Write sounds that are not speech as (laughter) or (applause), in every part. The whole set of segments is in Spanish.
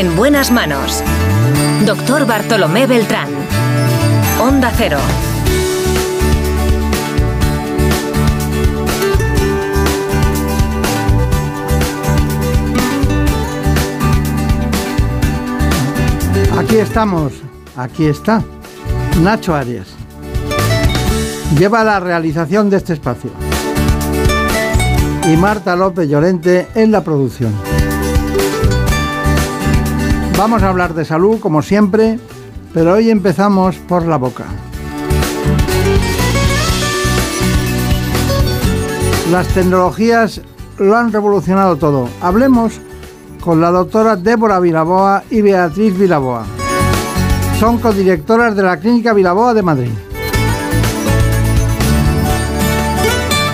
En buenas manos. Doctor Bartolomé Beltrán. Onda Cero. Aquí estamos, aquí está, Nacho Arias. Lleva la realización de este espacio. Y Marta López Llorente en la producción. Vamos a hablar de salud como siempre, pero hoy empezamos por la boca. Las tecnologías lo han revolucionado todo. Hablemos con la doctora Débora Vilaboa y Beatriz Vilaboa. Son codirectoras de la Clínica Vilaboa de Madrid.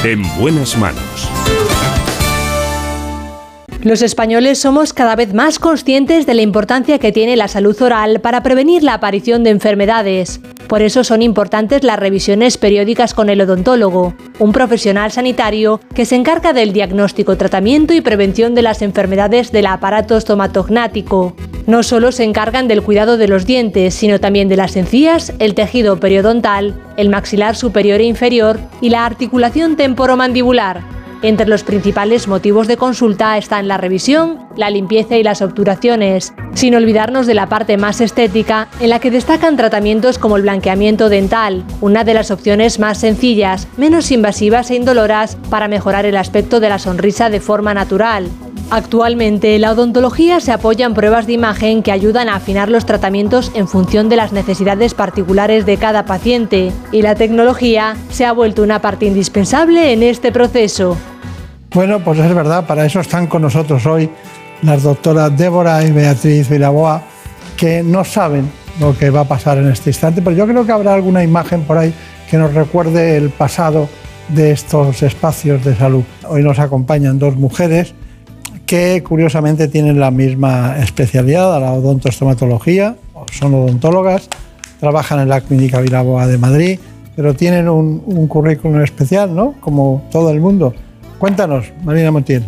En buenas manos. Los españoles somos cada vez más conscientes de la importancia que tiene la salud oral para prevenir la aparición de enfermedades. Por eso son importantes las revisiones periódicas con el odontólogo, un profesional sanitario que se encarga del diagnóstico, tratamiento y prevención de las enfermedades del aparato estomatognático. No solo se encargan del cuidado de los dientes, sino también de las encías, el tejido periodontal, el maxilar superior e inferior y la articulación temporomandibular. Entre los principales motivos de consulta están la revisión, la limpieza y las obturaciones, sin olvidarnos de la parte más estética, en la que destacan tratamientos como el blanqueamiento dental, una de las opciones más sencillas, menos invasivas e indoloras para mejorar el aspecto de la sonrisa de forma natural. Actualmente, la odontología se apoya en pruebas de imagen que ayudan a afinar los tratamientos en función de las necesidades particulares de cada paciente, y la tecnología se ha vuelto una parte indispensable en este proceso. Bueno, pues es verdad, para eso están con nosotros hoy las doctoras Débora y Beatriz Vilaboa, que no saben lo que va a pasar en este instante, pero yo creo que habrá alguna imagen por ahí que nos recuerde el pasado de estos espacios de salud. Hoy nos acompañan dos mujeres que curiosamente tienen la misma especialidad, la odontoestomatología, son odontólogas, trabajan en la Clínica Vilaboa de Madrid, pero tienen un, un currículum especial, ¿no? Como todo el mundo. Cuéntanos, Marina Montiel.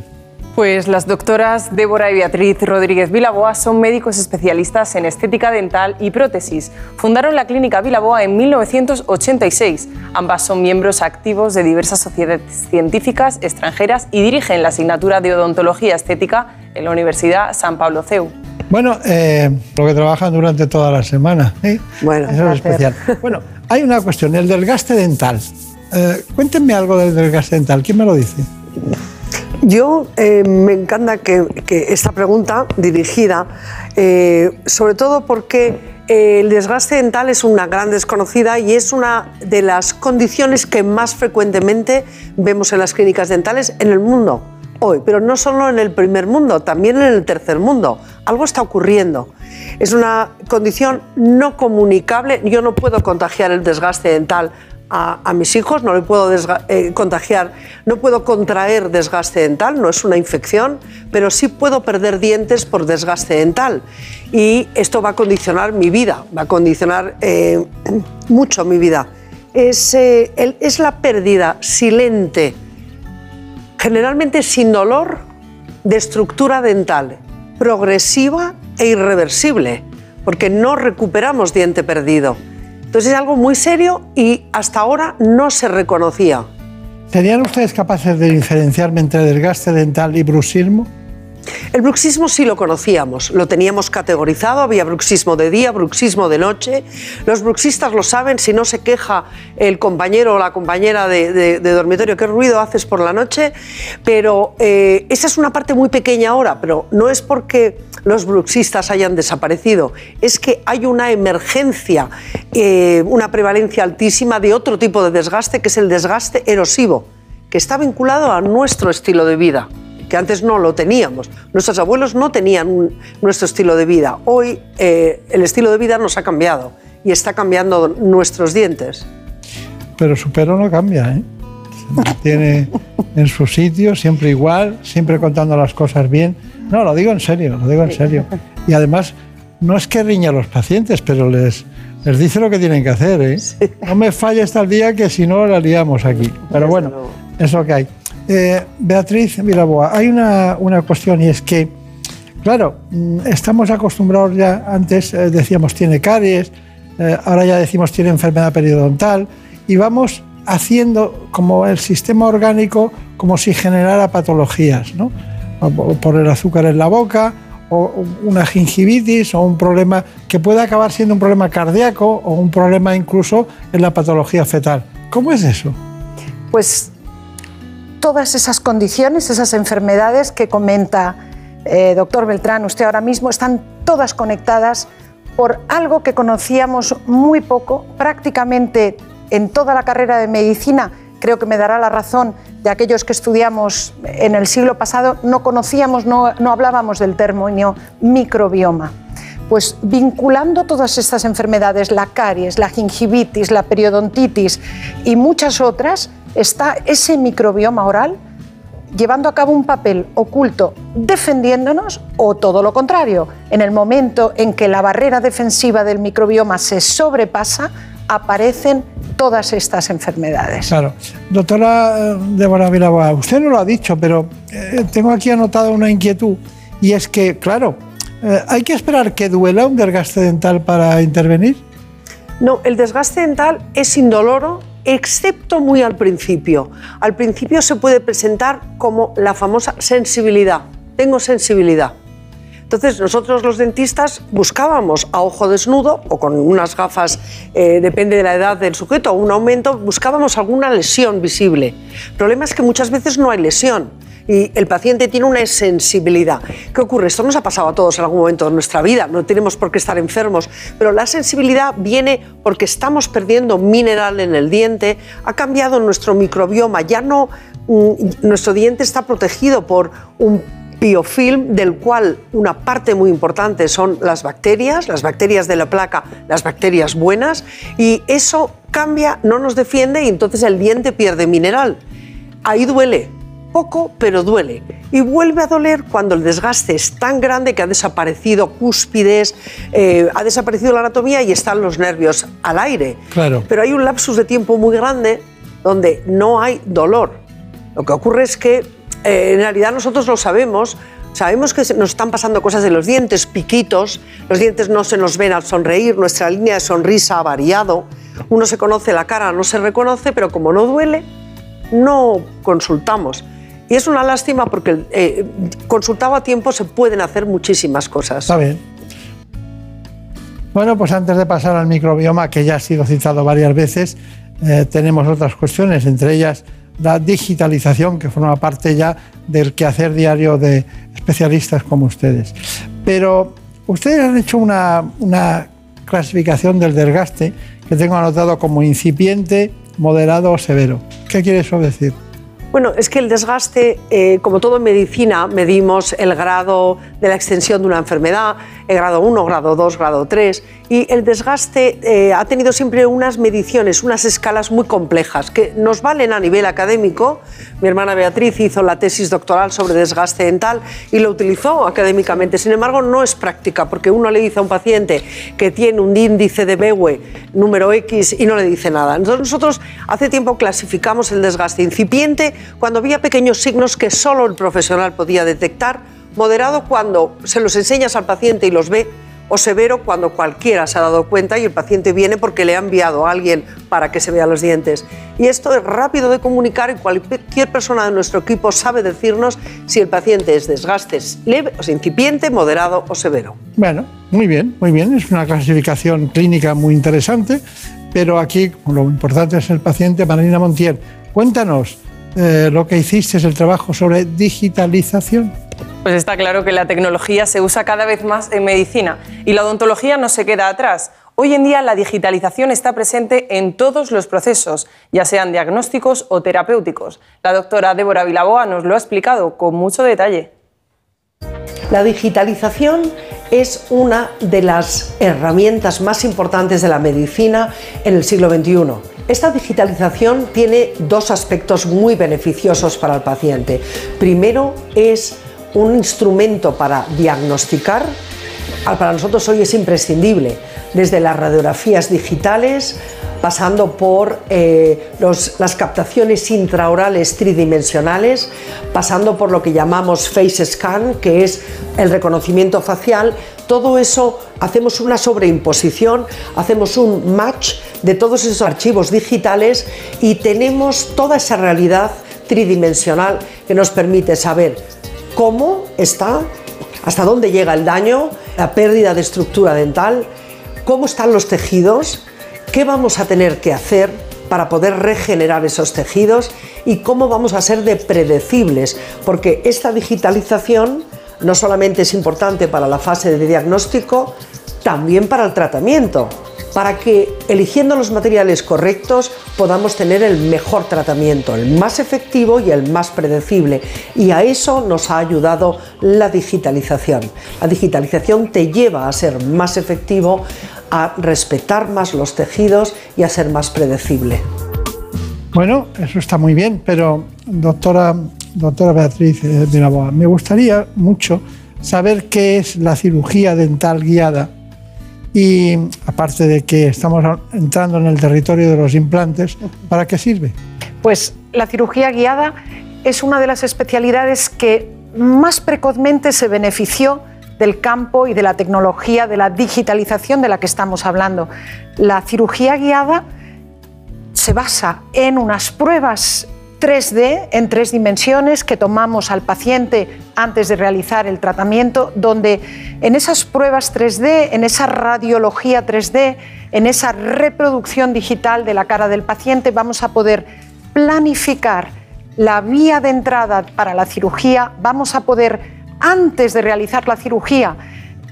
Pues las doctoras Débora y Beatriz Rodríguez Vilaboa son médicos especialistas en estética dental y prótesis. Fundaron la clínica Vilaboa en 1986. Ambas son miembros activos de diversas sociedades científicas extranjeras y dirigen la asignatura de odontología estética en la Universidad San Pablo CEU. Bueno, eh, lo que trabajan durante toda la semana. ¿eh? Bueno, Eso es especial. (laughs) Bueno, hay una cuestión, el desgaste dental. Eh, cuéntenme algo del desgaste dental. ¿Quién me lo dice? Yo eh, me encanta que, esta pregunta dirigida, eh, sobre todo porque eh, el desgaste dental es una gran desconocida y es una de las condiciones que más frecuentemente vemos en las clínicas dentales en el mundo hoy, pero no solo en el primer mundo, también en el tercer mundo. Algo está ocurriendo. Es una condición no comunicable. Yo no puedo contagiar el desgaste dental a, mis hijos, no le puedo eh, contagiar, no puedo contraer desgaste dental, no es una infección, pero sí puedo perder dientes por desgaste dental. Y esto va a condicionar mi vida, va a condicionar eh, mucho mi vida. Es, eh, es la pérdida silente, generalmente sin dolor, de estructura dental, progresiva e irreversible, porque no recuperamos diente perdido. Entonces es algo muy serio y hasta ahora no se reconocía. ¿Serían ustedes capaces de diferenciarme entre desgaste dental y bruxismo? El bruxismo sí lo conocíamos, lo teníamos categorizado, había bruxismo de día, bruxismo de noche. Los bruxistas lo saben, si no se queja el compañero o la compañera de, dormitorio, ¿qué ruido haces por la noche? Pero eh, esa es una parte muy pequeña ahora, pero no es porque los bruxistas hayan desaparecido, es que hay una emergencia, eh, una prevalencia altísima de otro tipo de desgaste, que es el desgaste erosivo, que está vinculado a nuestro estilo de vida que antes no lo teníamos. Nuestros abuelos no tenían un- nuestro estilo de vida. Hoy eh, el estilo de vida nos ha cambiado y está cambiando nuestros dientes. Pero su pelo no cambia, ¿eh? Se mantiene en su sitio, siempre igual, siempre contando las cosas bien. No, lo digo en serio, lo digo en serio. Y además, no es que riña a los pacientes, pero les, les dice lo que tienen que hacer, ¿eh? No me falle hasta el día que si no la liamos aquí. Pero bueno, es lo que hay. Eh, Beatriz Miraboa, hay una, una cuestión y es que Claro, mm, estamos acostumbrados ya, antes eh, decíamos tiene caries, eh, ahora ya decimos tiene enfermedad periodontal y vamos haciendo como el sistema orgánico como si generara patologías, ¿no? por el azúcar en la boca, o una gingivitis o un problema que puede acabar siendo un problema cardíaco o un problema incluso en la patología fetal. ¿Cómo es eso? Pues todas esas condiciones, esas enfermedades que comenta eh, doctor Beltrán, usted ahora mismo, están todas conectadas por algo que conocíamos muy poco, prácticamente en toda la carrera de medicina, creo que me dará la razón de aquellos que estudiamos en el siglo pasado, no conocíamos, no, no hablábamos del término microbioma. Pues vinculando todas estas enfermedades, la caries, la gingivitis, la periodontitis y muchas otras, está ese microbioma oral llevando a cabo un papel oculto defendiéndonos o todo lo contrario. En el momento en que la barrera defensiva del microbioma se sobrepasa, aparecen todas estas enfermedades. Claro. Doctora eh, Débora Vilaboa, usted no lo ha dicho, pero eh, tengo aquí anotada una inquietud y es que, claro, eh, ¿hay que esperar que duela un desgaste dental para intervenir? No, el desgaste dental es indoloro excepto muy al principio. Al principio se puede presentar como la famosa sensibilidad. Tengo sensibilidad. Entonces nosotros los dentistas buscábamos a ojo desnudo o con unas gafas, eh, depende de la edad del sujeto, o un aumento, buscábamos alguna lesión visible. El problema es que muchas veces no hay lesión y el paciente tiene una sensibilidad. ¿Qué ocurre? Esto nos ha pasado a todos en algún momento de nuestra vida, no tenemos por qué estar enfermos, pero la sensibilidad viene porque estamos perdiendo mineral en el diente, ha cambiado nuestro microbioma, ya no mm, nuestro diente está protegido por un biofilm del cual una parte muy importante son las bacterias, las bacterias de la placa, las bacterias buenas, y eso cambia, no nos defiende y entonces el diente pierde mineral. Ahí duele, poco, pero duele. Y vuelve a doler cuando el desgaste es tan grande que ha desaparecido cúspides, eh, ha desaparecido la anatomía y están los nervios al aire. Claro. Pero hay un lapsus de tiempo muy grande donde no hay dolor. Lo que ocurre es que eh, en realidad nosotros lo sabemos, sabemos que nos están pasando cosas en los dientes, piquitos, los dientes no se nos ven al sonreír, nuestra línea de sonrisa ha variado, uno se conoce la cara, no se reconoce, pero como no duele, no consultamos. Y es una lástima porque eh, consultado a tiempo se pueden hacer muchísimas cosas. Está bien. Bueno, pues antes de pasar al microbioma, que ya ha sido citado varias veces, eh, tenemos otras cuestiones, entre ellas la digitalización, que forma parte ya del quehacer diario de especialistas como ustedes. Pero ustedes han hecho una, una clasificación del desgaste que tengo anotado como incipiente, moderado o severo. ¿Qué quiere eso decir? Bueno, es que el desgaste, eh, como todo en medicina, medimos el grado de la extensión de una enfermedad, el grado 1, grado 2, grado 3, y el desgaste eh, ha tenido siempre unas mediciones, unas escalas muy complejas que nos valen a nivel académico. Mi hermana Beatriz hizo la tesis doctoral sobre desgaste dental y lo utilizó académicamente. Sin embargo, no es práctica porque uno le dice a un paciente que tiene un índice de Bewe número X y no le dice nada. Entonces nosotros hace tiempo clasificamos el desgaste incipiente cuando había pequeños signos que solo el profesional podía detectar, moderado cuando se los enseñas al paciente y los ve, o severo cuando cualquiera se ha dado cuenta y el paciente viene porque le ha enviado a alguien para que se vea los dientes. Y esto es rápido de comunicar y cualquier persona de nuestro equipo sabe decirnos si el paciente es desgaste leve, o incipiente, moderado o severo. Bueno, muy bien, muy bien. Es una clasificación clínica muy interesante, pero aquí lo importante es el paciente. Marina Montier, cuéntanos, eh, lo que hiciste es el trabajo sobre digitalización. Pues está claro que la tecnología se usa cada vez más en medicina y la odontología no se queda atrás. Hoy en día la digitalización está presente en todos los procesos, ya sean diagnósticos o terapéuticos. La doctora Débora Vilaboa nos lo ha explicado con mucho detalle. La digitalización es una de las herramientas más importantes de la medicina en el siglo XXI esta digitalización tiene dos aspectos muy beneficiosos para el paciente. Primero, es un instrumento para diagnosticar. Para nosotros hoy es imprescindible, desde las radiografías digitales pasando por eh, las captaciones intraorales tridimensionales, pasando por lo que llamamos face scan, que es el reconocimiento facial. Todo eso hacemos una sobreimposición, hacemos un match de todos esos archivos digitales y tenemos toda esa realidad tridimensional que nos permite saber cómo está, hasta dónde llega el daño, la pérdida de estructura dental, cómo están los tejidos, qué vamos a tener que hacer para poder regenerar esos tejidos y cómo vamos a ser de predecibles, porque esta digitalización no solamente es importante para la fase de diagnóstico, también para el tratamiento para que eligiendo los materiales correctos podamos tener el mejor tratamiento, el más efectivo y el más predecible. Y a eso nos ha ayudado la digitalización. La digitalización te lleva a ser más efectivo, a respetar más los tejidos y a ser más predecible. Bueno, eso está muy bien, pero doctora, Beatriz eh, Miraboa, me gustaría mucho saber qué es la cirugía dental guiada y aparte de que estamos entrando en el territorio de los implantes, ¿para qué sirve? Pues la cirugía guiada es una de las especialidades que más precozmente se benefició del campo y de la tecnología, de la digitalización de la que estamos hablando. La cirugía guiada se basa en unas pruebas 3D en tres dimensiones que tomamos al paciente antes de realizar el tratamiento, donde en esas pruebas 3D, en esa radiología 3D, en esa reproducción digital de la cara del paciente, vamos a poder planificar la vía de entrada para la cirugía, vamos a poder, antes de realizar la cirugía,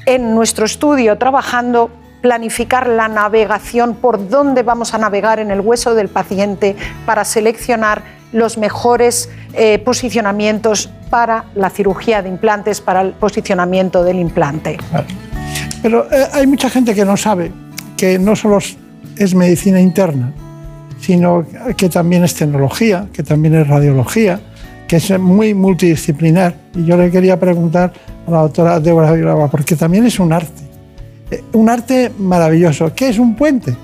en nuestro estudio trabajando, planificar la navegación, por dónde vamos a navegar en el hueso del paciente para seleccionar los mejores eh, posicionamientos para la cirugía de implantes, para el posicionamiento del implante. Pero eh, hay mucha gente que no sabe que no solo es medicina interna, sino que también es tecnología, que también es radiología, que es muy multidisciplinar. Y yo le quería preguntar a la doctora Débora Villalba, porque también es un arte, un arte maravilloso. ¿Qué es un puente?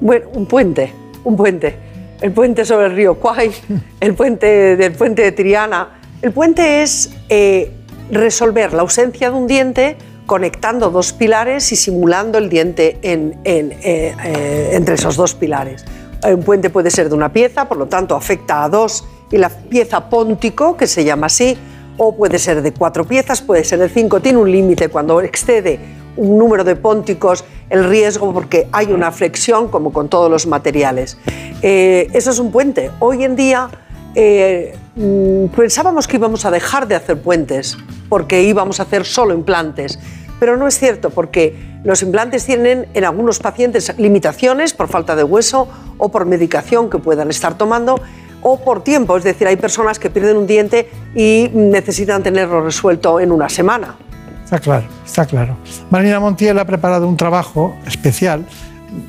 Bueno, un puente, un puente el puente sobre el río Kwai, (laughs) el puente del puente de Triana. El puente es eh, resolver la ausencia de un diente conectando dos pilares y simulando el diente en, eh, eh, entre esos dos pilares. Un puente puede ser de una pieza, por lo tanto afecta a dos y la pieza póntico, que se llama así, o puede ser de cuatro piezas, puede ser de cinco, tiene un límite cuando excede un número de pónticos, el riesgo porque hay una flexión como con todos los materiales. Eh, eso es un puente. Hoy en día eh, mm, pensábamos que íbamos a dejar de hacer puentes porque íbamos a hacer solo implantes, pero no es cierto porque los implantes tienen en algunos pacientes limitaciones por falta de hueso o por medicación que puedan estar tomando o por tiempo, es decir, hay personas que pierden un diente y necesitan tenerlo resuelto en una semana. Está claro, está claro. Marina Montiel ha preparado un trabajo especial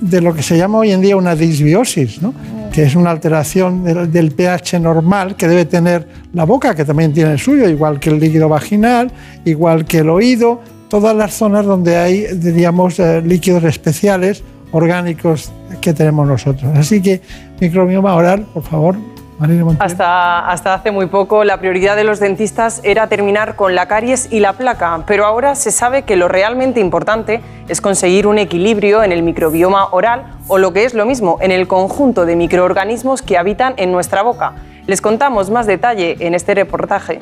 de lo que se llama hoy en día una disbiosis, ¿no? que es una alteración del, pH normal que debe tener la boca, que también tiene el suyo, igual que el líquido vaginal, igual que el oído, todas las zonas donde hay, diríamos, eh, líquidos especiales orgánicos que tenemos nosotros. Así que microbioma oral, por favor, hasta, hasta hace muy poco la prioridad de los dentistas era terminar con la caries y la placa, pero ahora se sabe que lo realmente importante es conseguir un equilibrio en el microbioma oral o lo que es lo mismo, en el conjunto de microorganismos que habitan en nuestra boca. Les contamos más detalle en este reportaje.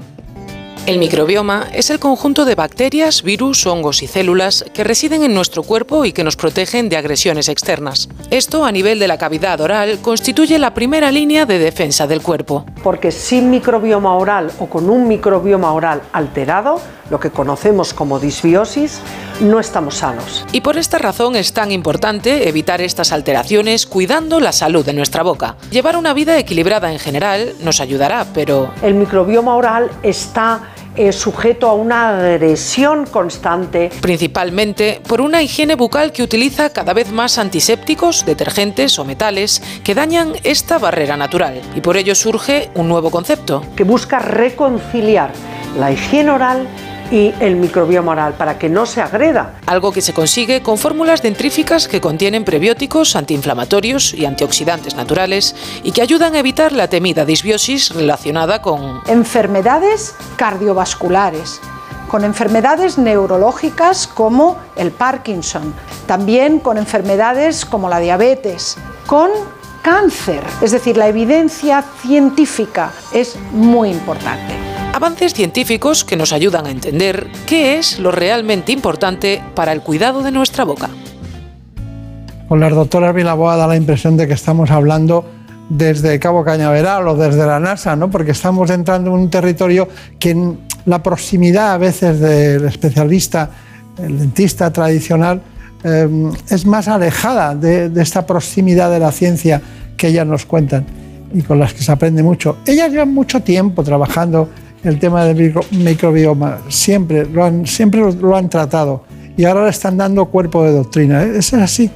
El microbioma es el conjunto de bacterias, virus, hongos y células que residen en nuestro cuerpo y que nos protegen de agresiones externas. Esto a nivel de la cavidad oral constituye la primera línea de defensa del cuerpo. Porque sin microbioma oral o con un microbioma oral alterado, lo que conocemos como disbiosis, no estamos sanos. Y por esta razón es tan importante evitar estas alteraciones cuidando la salud de nuestra boca. Llevar una vida equilibrada en general nos ayudará, pero... El microbioma oral está es sujeto a una agresión constante. Principalmente por una higiene bucal que utiliza cada vez más antisépticos, detergentes o metales que dañan esta barrera natural. Y por ello surge un nuevo concepto. Que busca reconciliar la higiene oral y el microbioma oral para que no se agreda. Algo que se consigue con fórmulas dentríficas que contienen prebióticos, antiinflamatorios y antioxidantes naturales y que ayudan a evitar la temida disbiosis relacionada con enfermedades cardiovasculares, con enfermedades neurológicas como el Parkinson, también con enfermedades como la diabetes, con cáncer. Es decir, la evidencia científica es muy importante. Avances científicos que nos ayudan a entender qué es lo realmente importante para el cuidado de nuestra boca. Con las doctoras Vilaboa da la impresión de que estamos hablando desde Cabo Cañaveral o desde la NASA, ¿no? porque estamos entrando en un territorio que en la proximidad a veces del especialista, el dentista tradicional, eh, es más alejada de, esta proximidad de la ciencia que ellas nos cuentan y con las que se aprende mucho. Ellas llevan mucho tiempo trabajando el tema del microbioma, siempre lo han, siempre lo han tratado y ahora le están dando cuerpo de doctrina. ¿eh? ¿Es así?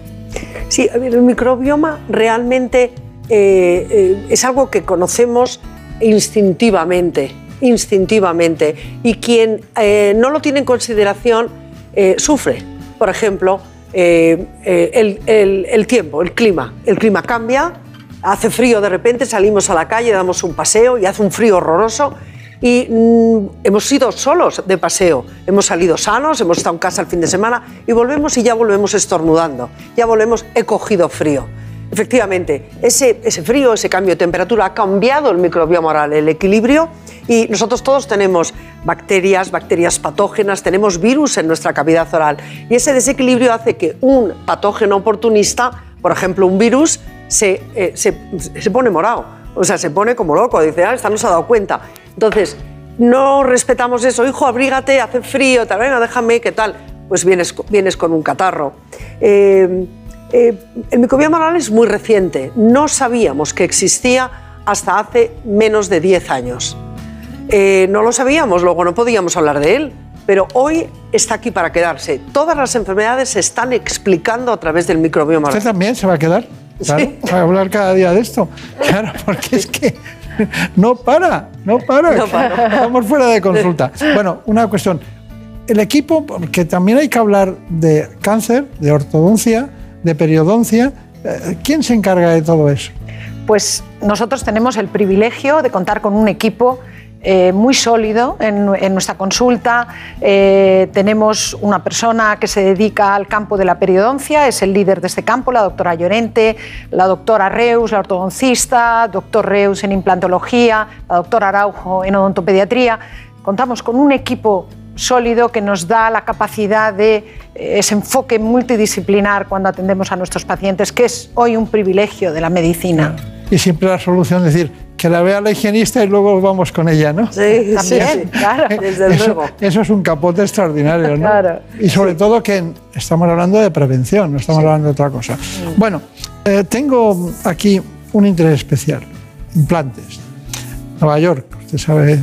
Sí, el microbioma realmente eh, es algo que conocemos instintivamente, instintivamente, y quien no lo tiene en consideración sufre. Por ejemplo, el, tiempo, el clima. El clima cambia, hace frío de repente, salimos a la calle, damos un paseo y hace un frío horroroso y mm, hemos ido solos de paseo, hemos salido sanos, hemos estado en casa el fin de semana y volvemos y ya volvemos estornudando, ya volvemos, he cogido frío. Efectivamente, ese, frío, ese cambio de temperatura ha cambiado el microbioma oral, el equilibrio, y nosotros todos tenemos bacterias, bacterias patógenas, tenemos virus en nuestra cavidad oral, y ese desequilibrio hace que un patógeno oportunista, por ejemplo un virus, se, eh, se, se pone morado, o sea, se pone como loco, dice, ah, esta no se ha dado cuenta. Entonces, no respetamos eso, hijo, abrígate, hace frío, tal, venga, déjame, ¿qué tal? Pues vienes, vienes con un catarro. Eh, eh, el microbioma oral es muy reciente, no sabíamos que existía hasta hace menos de 10 años. Eh, no lo sabíamos, luego no podíamos hablar de él, pero hoy está aquí para quedarse. Todas las enfermedades se están explicando a través del microbioma oral. ¿Usted también se va a quedar? Claro, a hablar cada día de esto. Claro, porque es que no para, no para. No para. Estamos fuera de consulta. Bueno, una cuestión. El equipo, que también hay que hablar de cáncer, de ortodoncia, de periodoncia. Eh, ¿Quién se encarga de todo eso? Pues nosotros tenemos el privilegio de contar con un equipo eh, muy sólido en, nuestra consulta. Eh, tenemos una persona que se dedica al campo de la periodoncia, es el líder de este campo, la doctora Llorente, la doctora Reus, la ortodoncista, doctor Reus en implantología, la doctora Araujo en odontopediatría. Contamos con un equipo sólido que nos da la capacidad de eh, ese enfoque multidisciplinar cuando atendemos a nuestros pacientes, que es hoy un privilegio de la medicina. Y siempre la solución es decir, que la vea la higienista y luego vamos con ella, ¿no? Sí, también, (laughs) claro, desde eso, luego. Eso es un capote extraordinario, ¿no? Claro, y sobre todo que estamos hablando de prevención, no estamos hablando de otra cosa. Bueno, eh, tengo aquí un interés especial, implantes. Nueva York, usted sabe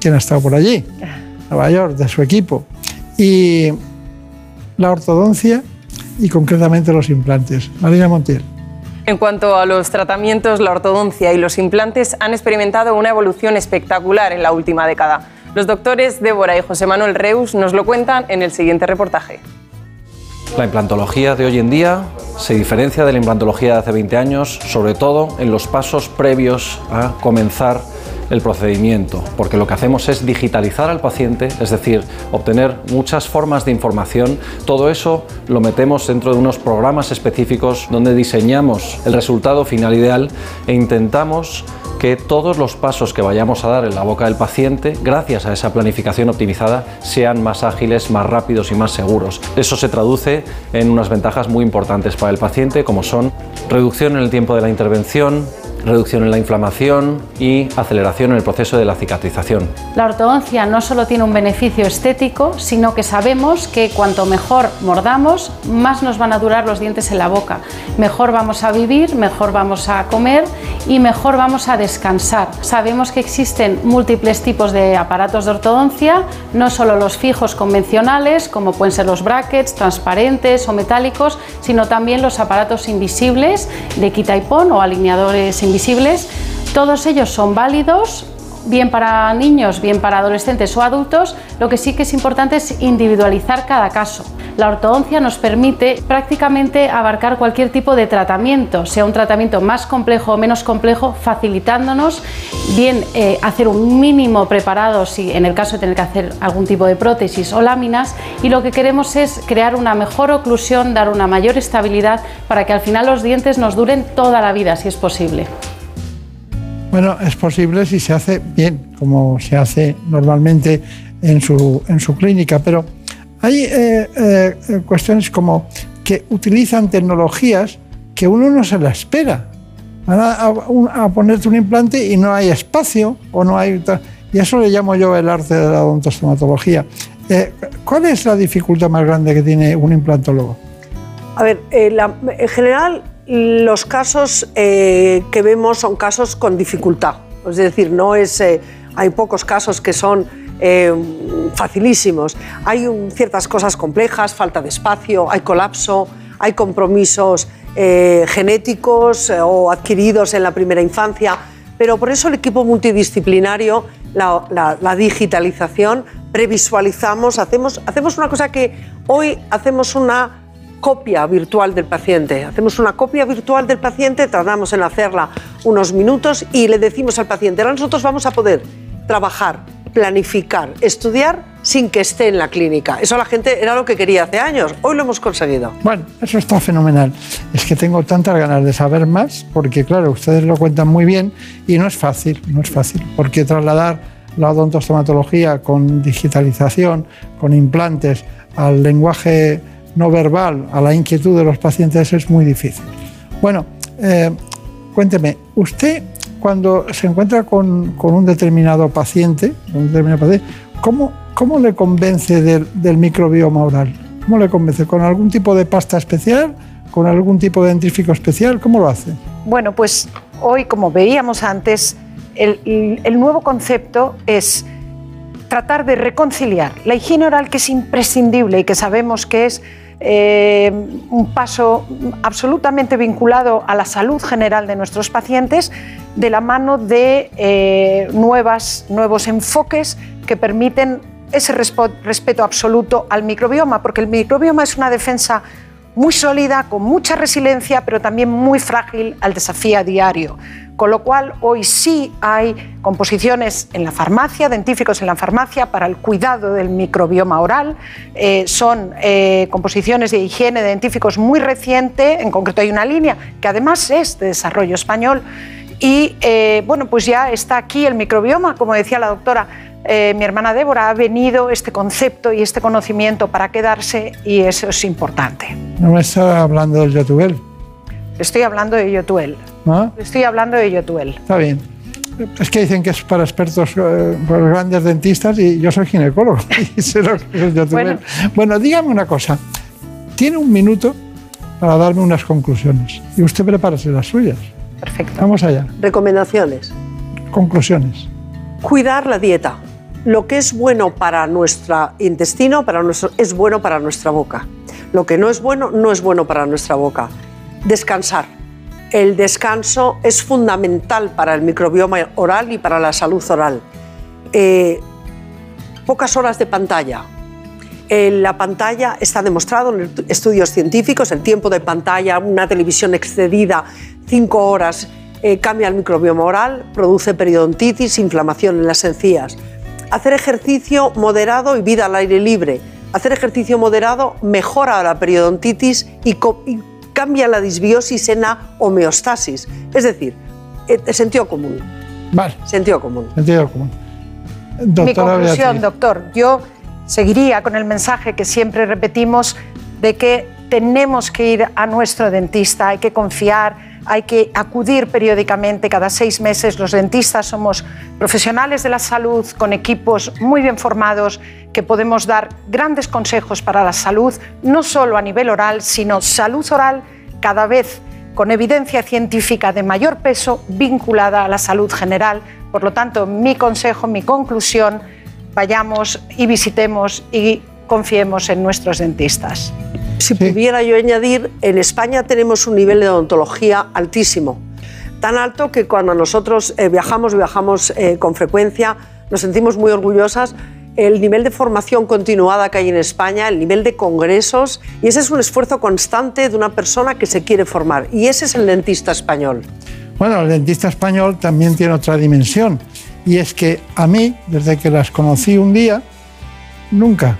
quién ha estado por allí. (laughs) Nueva York, de su equipo, y la ortodoncia y concretamente los implantes. Marina Montiel. En cuanto a los tratamientos, la ortodoncia y los implantes han experimentado una evolución espectacular en la última década. Los doctores Débora y José Manuel Reus nos lo cuentan en el siguiente reportaje. La implantología de hoy en día se diferencia de la implantología de hace 20 años, sobre todo en los pasos previos a comenzar el procedimiento, porque lo que hacemos es digitalizar al paciente, es decir, obtener muchas formas de información. Todo eso lo metemos dentro de unos programas específicos donde diseñamos el resultado final ideal e intentamos que todos los pasos que vayamos a dar en la boca del paciente, gracias a esa planificación optimizada, sean más ágiles, más rápidos y más seguros. Eso se traduce en unas ventajas muy importantes para el paciente, como son reducción en el tiempo de la intervención, reducción en la inflamación y aceleración en el proceso de la cicatrización. La ortodoncia no solo tiene un beneficio estético, sino que sabemos que cuanto mejor mordamos, más nos van a durar los dientes en la boca. Mejor vamos a vivir, mejor vamos a comer y mejor vamos a descansar. Sabemos que existen múltiples tipos de aparatos de ortodoncia, no solo los fijos convencionales, como pueden ser los brackets, transparentes o metálicos, sino también los aparatos invisibles de quita y pon o alineadores invisibles todos ellos son válidos bien para niños, bien para adolescentes o adultos, lo que sí que es importante es individualizar cada caso. La ortodoncia nos permite prácticamente abarcar cualquier tipo de tratamiento, sea un tratamiento más complejo o menos complejo, facilitándonos bien eh, hacer un mínimo preparado si en el caso de tener que hacer algún tipo de prótesis o láminas y lo que queremos es crear una mejor oclusión, dar una mayor estabilidad para que al final los dientes nos duren toda la vida si es posible. Bueno, es posible si se hace bien, como se hace normalmente en su, en su clínica, pero hay eh, eh, cuestiones como que utilizan tecnologías que uno no se la espera. Van a, ponerte un implante y no hay espacio o no hay... Y eso le llamo yo el arte de la odontostomatología. Eh, ¿Cuál es la dificultad más grande que tiene un implantólogo? A ver, en general los casos eh, que vemos son casos con dificultad, es decir, no es, eh, hay pocos casos que son eh, facilísimos. Hay ciertas cosas complejas, falta de espacio, hay colapso, hay compromisos genéticos o adquiridos en la primera infancia, pero por eso el equipo multidisciplinario, la, la digitalización, previsualizamos, hacemos, hacemos una cosa que hoy hacemos una copia virtual del paciente. Hacemos una copia virtual del paciente, tardamos en hacerla unos minutos y le decimos al paciente, ahora nosotros vamos a poder trabajar, planificar, estudiar sin que esté en la clínica. Eso la gente era lo que quería hace años. Hoy lo hemos conseguido. Bueno, eso está fenomenal. Es que tengo tantas ganas de saber más porque, claro, ustedes lo cuentan muy bien y no es fácil, no es fácil, porque trasladar la odontostomatología con digitalización, con implantes, al lenguaje no verbal a la inquietud de los pacientes es muy difícil. Bueno, eh, cuénteme, usted cuando se encuentra con, un determinado paciente, ¿cómo, ¿cómo, le convence del, microbioma oral? ¿Cómo le convence? ¿Con algún tipo de pasta especial? ¿Con algún tipo de dentífrico especial? ¿Cómo lo hace? Bueno, pues hoy, como veíamos antes, el, el nuevo concepto es tratar de reconciliar la higiene oral, que es imprescindible y que sabemos que es eh, un paso absolutamente vinculado a la salud general de nuestros pacientes de la mano de eh, nuevas, nuevos enfoques que permiten ese respeto absoluto al microbioma, porque el microbioma es una defensa muy sólida, con mucha resiliencia, pero también muy frágil al desafío diario. Con lo cual, hoy sí hay composiciones en la farmacia, dentíficos en la farmacia para el cuidado del microbioma oral. Eh, son eh, composiciones de higiene de dentíficos muy reciente, en concreto hay una línea que además es de desarrollo español. Y eh, bueno, pues ya está aquí el microbioma, como decía la doctora, mi hermana Débora, ha venido este concepto y este conocimiento para quedarse y eso es importante. No me está hablando del Yotuel. Estoy hablando de Yotuel. ¿Ah? Estoy hablando de Yotuel. Está bien. Es que dicen que es para expertos, eh, para grandes dentistas y yo soy ginecólogo (laughs) y sé lo que es el Yotuel. Bueno. dígame una cosa. Tiene un minuto para darme unas conclusiones y usted prepárese las suyas. Perfecto. Vamos allá. Recomendaciones. Conclusiones. Cuidar la dieta. Lo que es bueno para nuestro intestino para nuestro, es bueno para nuestra boca. Lo que no es bueno no es bueno para nuestra boca. Descansar el descanso es fundamental para el microbioma oral y para la salud oral. Eh, pocas horas de pantalla. En la pantalla está demostrado en estudios científicos, el tiempo de pantalla, una televisión excedida, cinco horas, eh, cambia el microbioma oral, produce periodontitis, inflamación en las encías. Hacer ejercicio moderado y vida al aire libre. Hacer ejercicio moderado mejora la periodontitis y, y cambia la disbiosis en la homeostasis. Es decir, eh, sentido común. Vale. Sentido común. Sentido común. Mi conclusión, doctor, yo seguiría con el mensaje que siempre repetimos de que tenemos que ir a nuestro dentista, hay que confiar hay que acudir periódicamente, cada seis meses. Los dentistas somos profesionales de la salud con equipos muy bien formados que podemos dar grandes consejos para la salud, no solo a nivel oral, sino salud oral cada vez con evidencia científica de mayor peso vinculada a la salud general. Por lo tanto, mi consejo, mi conclusión, vayamos y visitemos y confiemos en nuestros dentistas. Si pudiera yo añadir, en España tenemos un nivel de odontología altísimo. tan alto que cuando nosotros eh, viajamos, viajamos eh, con frecuencia, nos sentimos muy orgullosas el nivel de formación continuada que hay en España, el nivel de congresos, y ese es un esfuerzo constante de una persona que se quiere formar. Y ese es el dentista español. Bueno, el dentista español también tiene otra dimensión, y es que a mí, desde que las conocí un día, nunca,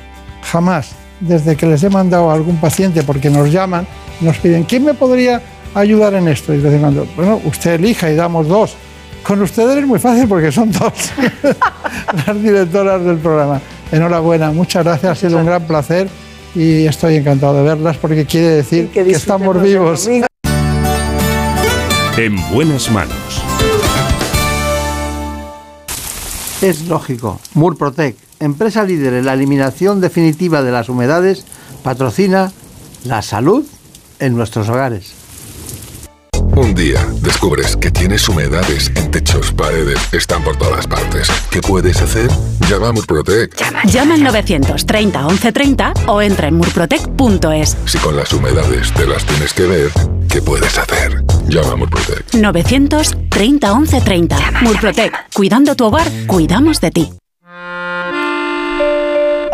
jamás, desde que les he mandado a algún paciente, porque nos llaman, nos piden, ¿quién me podría ayudar en esto? Y les digo, bueno, usted elija y damos dos. Con ustedes es muy fácil porque son dos (laughs) las directoras del programa. Enhorabuena, muchas gracias, ha sido un gran placer y estoy encantado de verlas porque quiere decir que, estamos vivos. En buenas manos. Es lógico, Murprotec, empresa líder en la eliminación definitiva de las humedades, patrocina la salud en nuestros hogares. Un día descubres que tienes humedades en techos, paredes, están por todas partes. ¿Qué puedes hacer? Llama a Murprotec. Llama, al 930 1130 o entra en murprotec.es. Si con las humedades te las tienes que ver, ¿qué puedes hacer? Llama a Murprotec. 930 1130. Murprotec. Cuidando tu hogar, cuidamos de ti.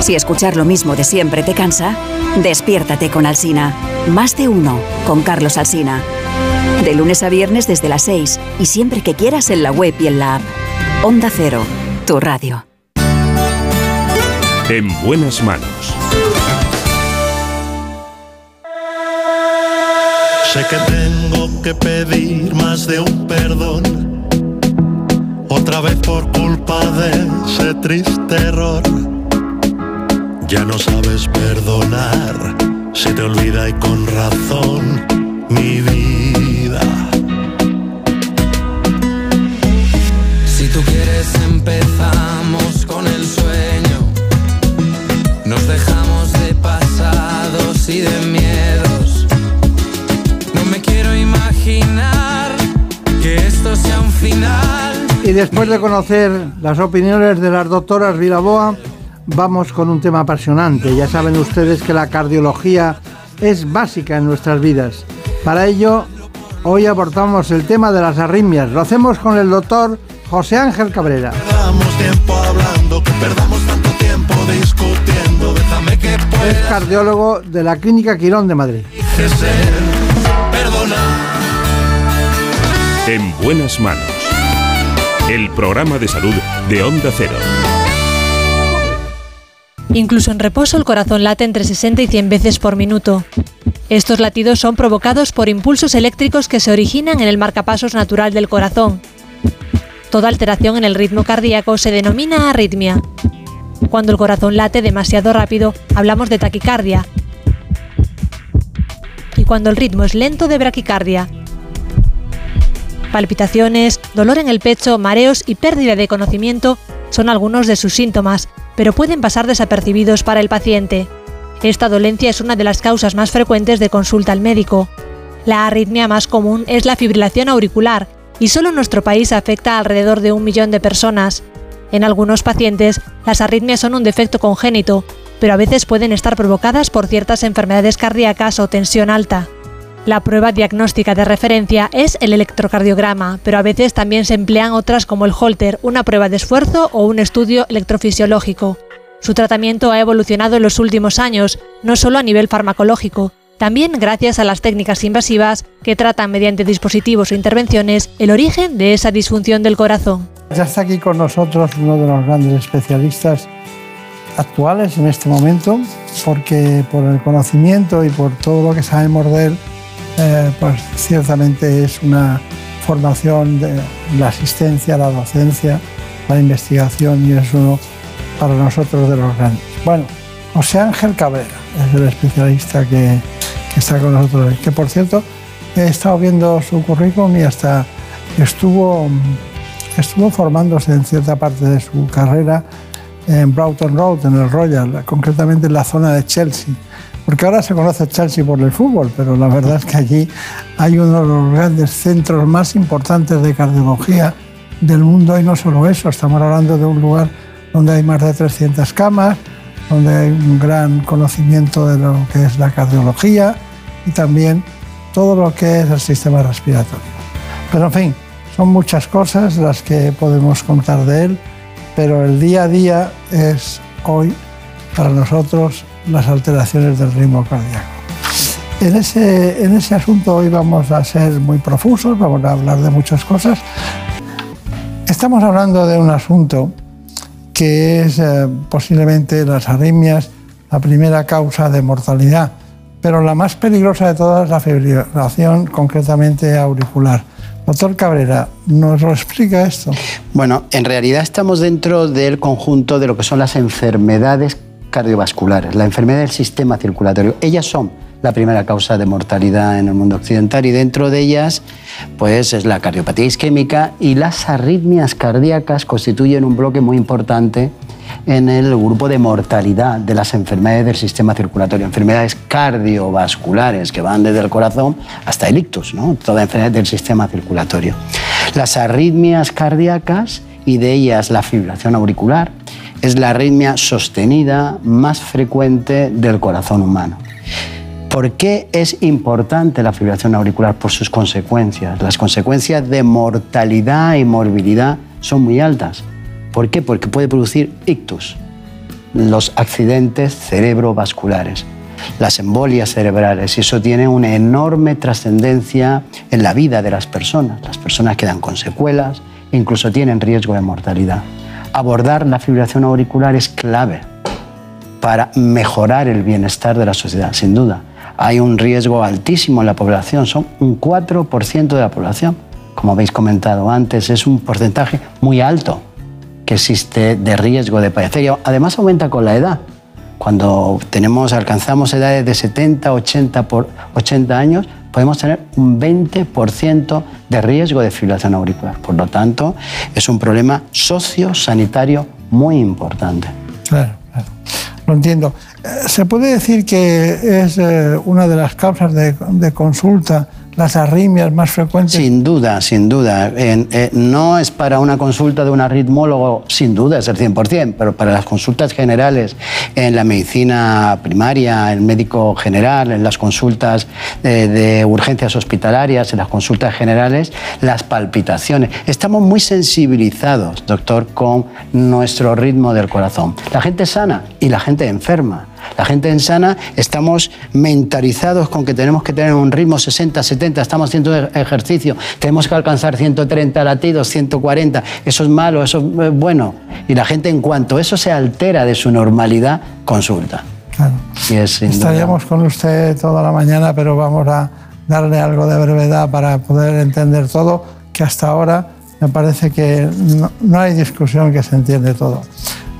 Si escuchar lo mismo de siempre te cansa, despiértate con Alsina. Más de uno con Carlos Alsina. De lunes a viernes desde las 6 y siempre que quieras en la web y en la app. Onda Cero, tu radio. En buenas manos. Sé que tengo que pedir más de un perdón. Otra vez por culpa de ese triste error. Ya no sabes perdonar, se te olvida y con razón mi vida. Si tú quieres empezamos con el sueño. Nos dejamos de pasados y de miedos. No me quiero imaginar que esto sea un final. Y después de conocer las opiniones de las doctoras Vilaboa, vamos con un tema apasionante. Ya saben ustedes que la cardiología es básica en nuestras vidas. Para ello, hoy abordamos el tema de las arritmias. Lo hacemos con el doctor José Ángel Cabrera. Es cardiólogo de la Clínica Quirón de Madrid. En buenas manos. El programa de salud de Onda Cero. Incluso en reposo el corazón late entre 60 y 100 veces por minuto. Estos latidos son provocados por impulsos eléctricos que se originan en el marcapasos natural del corazón. Toda alteración en el ritmo cardíaco se denomina arritmia. Cuando el corazón late demasiado rápido, hablamos de taquicardia. Y cuando el ritmo es lento, de braquicardia. Palpitaciones, dolor en el pecho, mareos y pérdida de conocimiento son algunos de sus síntomas, pero pueden pasar desapercibidos para el paciente. Esta dolencia es una de las causas más frecuentes de consulta al médico. La arritmia más común es la fibrilación auricular y solo nuestro país afecta a alrededor de un millón de personas. En algunos pacientes, las arritmias son un defecto congénito, pero a veces pueden estar provocadas por ciertas enfermedades cardíacas o tensión alta. La prueba diagnóstica de referencia es el electrocardiograma, pero a veces también se emplean otras como el Holter, una prueba de esfuerzo o un estudio electrofisiológico. Su tratamiento ha evolucionado en los últimos años, no solo a nivel farmacológico, también gracias a las técnicas invasivas que tratan mediante dispositivos o intervenciones el origen de esa disfunción del corazón. Ya está aquí con nosotros uno de los grandes especialistas actuales en este momento, porque por el conocimiento y por todo lo que sabemos de eh, pues ciertamente es una formación de la asistencia, la docencia, la investigación y es uno para nosotros de los grandes. Bueno, José Ángel Cabrera es el especialista que, está con nosotros, que por cierto he estado viendo su currículum y hasta estuvo, estuvo formándose en cierta parte de su carrera en Broughton Road, en el Royal, concretamente en la zona de Chelsea. Porque ahora se conoce Chelsea por el fútbol, pero la verdad es que allí hay uno de los grandes centros más importantes de cardiología del mundo y no solo eso, estamos hablando de un lugar donde hay más de 300 camas, donde hay un gran conocimiento de lo que es la cardiología y también todo lo que es el sistema respiratorio. Pero en fin, son muchas cosas las que podemos contar de él, pero el día a día es hoy para nosotros las alteraciones del ritmo cardíaco. En ese, en ese asunto hoy vamos a ser muy profusos, vamos a hablar de muchas cosas. Estamos hablando de un asunto que es eh, posiblemente las arritmias la primera causa de mortalidad, pero la más peligrosa de todas la fibrilación concretamente auricular. Doctor Cabrera, ¿nos lo explica esto? Bueno, en realidad estamos dentro del conjunto de lo que son las enfermedades cardiovasculares, la enfermedad del sistema circulatorio. Ellas son la primera causa de mortalidad en el mundo occidental y dentro de ellas pues es la cardiopatía isquémica y las arritmias cardíacas constituyen un bloque muy importante en el grupo de mortalidad de las enfermedades del sistema circulatorio, enfermedades cardiovasculares que van desde el corazón hasta el ictus, ¿no? toda enfermedad del sistema circulatorio. Las arritmias cardíacas y de ellas la fibrilación auricular es la arritmia sostenida más frecuente del corazón humano. ¿Por qué es importante la fibrilación auricular? Por sus consecuencias. Las consecuencias de mortalidad y morbilidad son muy altas. ¿Por qué? Porque puede producir ictus, los accidentes cerebrovasculares, las embolias cerebrales, y eso tiene una enorme trascendencia en la vida de las personas. Las personas quedan con secuelas, incluso tienen riesgo de mortalidad. Abordar la fibrilación auricular es clave para mejorar el bienestar de la sociedad, sin duda. Hay un riesgo altísimo en la población, son un 4% de la población. Como habéis comentado antes, es un porcentaje muy alto que existe de riesgo de padecer. Además aumenta con la edad. Cuando tenemos, alcanzamos edades de 70, 80, por 80 años, podemos tener un 20% de riesgo de fibrilación auricular. Por lo tanto, es un problema sociosanitario muy importante. Claro, claro. Lo entiendo. Eh, ¿Se puede decir que es eh, una de las causas de, de consulta las arritmias más frecuentes? Sin duda, sin duda. Eh, no es para una consulta de un arritmólogo, sin duda es el 100%, pero para las consultas generales en la medicina primaria, el médico general, en las consultas de, de urgencias hospitalarias, en las consultas generales, las palpitaciones. Estamos muy sensibilizados, doctor, con nuestro ritmo del corazón. La gente sana y la gente enferma. La gente en sana estamos mentalizados con que tenemos que tener un ritmo 60, 70, estamos haciendo ejercicio, tenemos que alcanzar 130 latidos, 140, eso es malo, eso es bueno. Y la gente en cuanto eso se altera de su normalidad, consulta. Claro. Estaríamos con usted toda la mañana, pero vamos a darle algo de brevedad para poder entender todo, que hasta ahora me parece que no, no hay discusión que se entiende todo.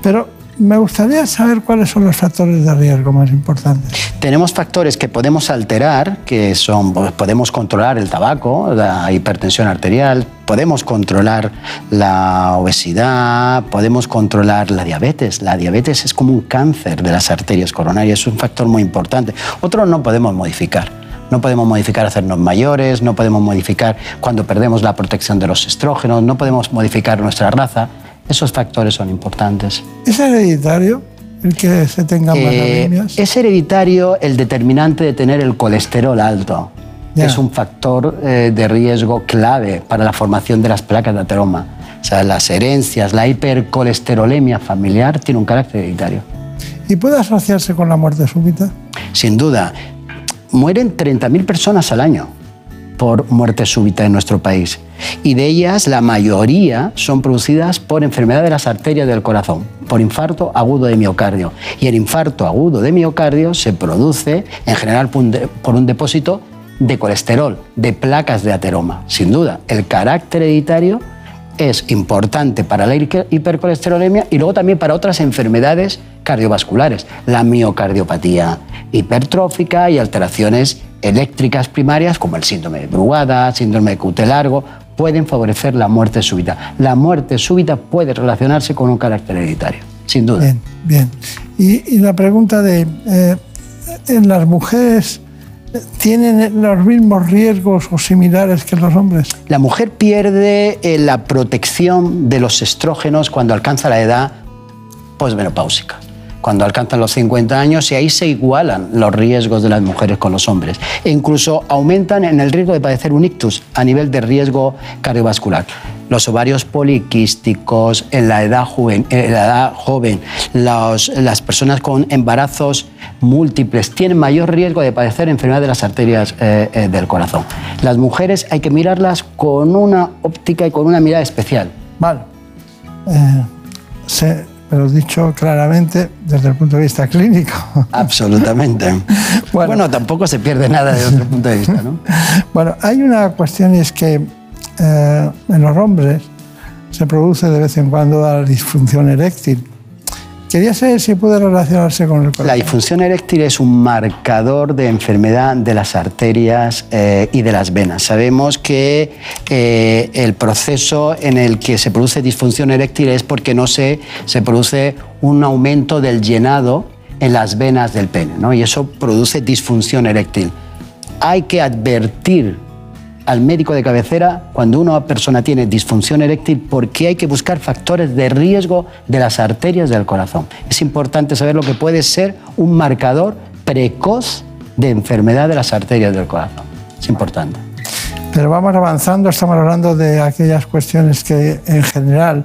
Pero me gustaría saber cuáles son los factores de riesgo más importantes. Tenemos factores que podemos alterar, que son, pues, podemos controlar el tabaco, la hipertensión arterial, podemos controlar la obesidad, podemos controlar la diabetes. La diabetes es como un cáncer de las arterias coronarias, es un factor muy importante. Otro no podemos modificar. No podemos modificar hacernos mayores, no podemos modificar cuando perdemos la protección de los estrógenos, no podemos modificar nuestra raza. Esos factores son importantes. ¿Es hereditario el que se tenga más eh, Es hereditario el determinante de tener el colesterol alto. Es un factor eh, de riesgo clave para la formación de las placas de ateroma. O sea, las herencias, la hipercolesterolemia familiar tiene un carácter hereditario. ¿Y puede asociarse con la muerte súbita? Sin duda. Mueren 30.000 personas al año por muerte súbita en nuestro país. Y de ellas la mayoría son producidas por enfermedad de las arterias del corazón, por infarto agudo de miocardio. Y el infarto agudo de miocardio se produce en general por un depósito de colesterol, de placas de ateroma. Sin duda, el carácter hereditario es importante para la hipercolesterolemia y luego también para otras enfermedades cardiovasculares, la miocardiopatía hipertrófica y alteraciones eléctricas primarias como el síndrome de Brugada, síndrome de Cute largo, pueden favorecer la muerte súbita. La muerte súbita puede relacionarse con un carácter hereditario, sin duda. Bien, bien. Y, y la pregunta de, eh, ¿en las mujeres tienen los mismos riesgos o similares que los hombres? La mujer pierde eh, la protección de los estrógenos cuando alcanza la edad posmenopáusica cuando alcanzan los 50 años y ahí se igualan los riesgos de las mujeres con los hombres. E incluso aumentan en el riesgo de padecer un ictus a nivel de riesgo cardiovascular. Los ovarios poliquísticos en la edad joven, en la edad joven las personas con embarazos múltiples tienen mayor riesgo de padecer enfermedad de las arterias eh, eh, del corazón. Las mujeres hay que mirarlas con una óptica y con una mirada especial. Vale. Eh, pero dicho claramente desde el punto de vista clínico. (laughs) Absolutamente. (laughs) Bueno, tampoco se pierde nada desde otro punto de vista, ¿no? (laughs) Bueno, hay una cuestión y es que eh, en los hombres se produce de vez en cuando la disfunción eréctil. Quería saber si puede relacionarse con el corazón. La disfunción eréctil es un marcador de enfermedad de las arterias eh, y de las venas. Sabemos que eh, el proceso en el que se produce disfunción eréctil es porque no se, se produce un aumento del llenado en las venas del pene, ¿no? y eso produce disfunción eréctil. Hay que advertir al médico de cabecera cuando una persona tiene disfunción eréctil porque hay que buscar factores de riesgo de las arterias del corazón. Es importante saber lo que puede ser un marcador precoz de enfermedad de las arterias del corazón. Es importante. Pero vamos avanzando, estamos hablando de aquellas cuestiones que en general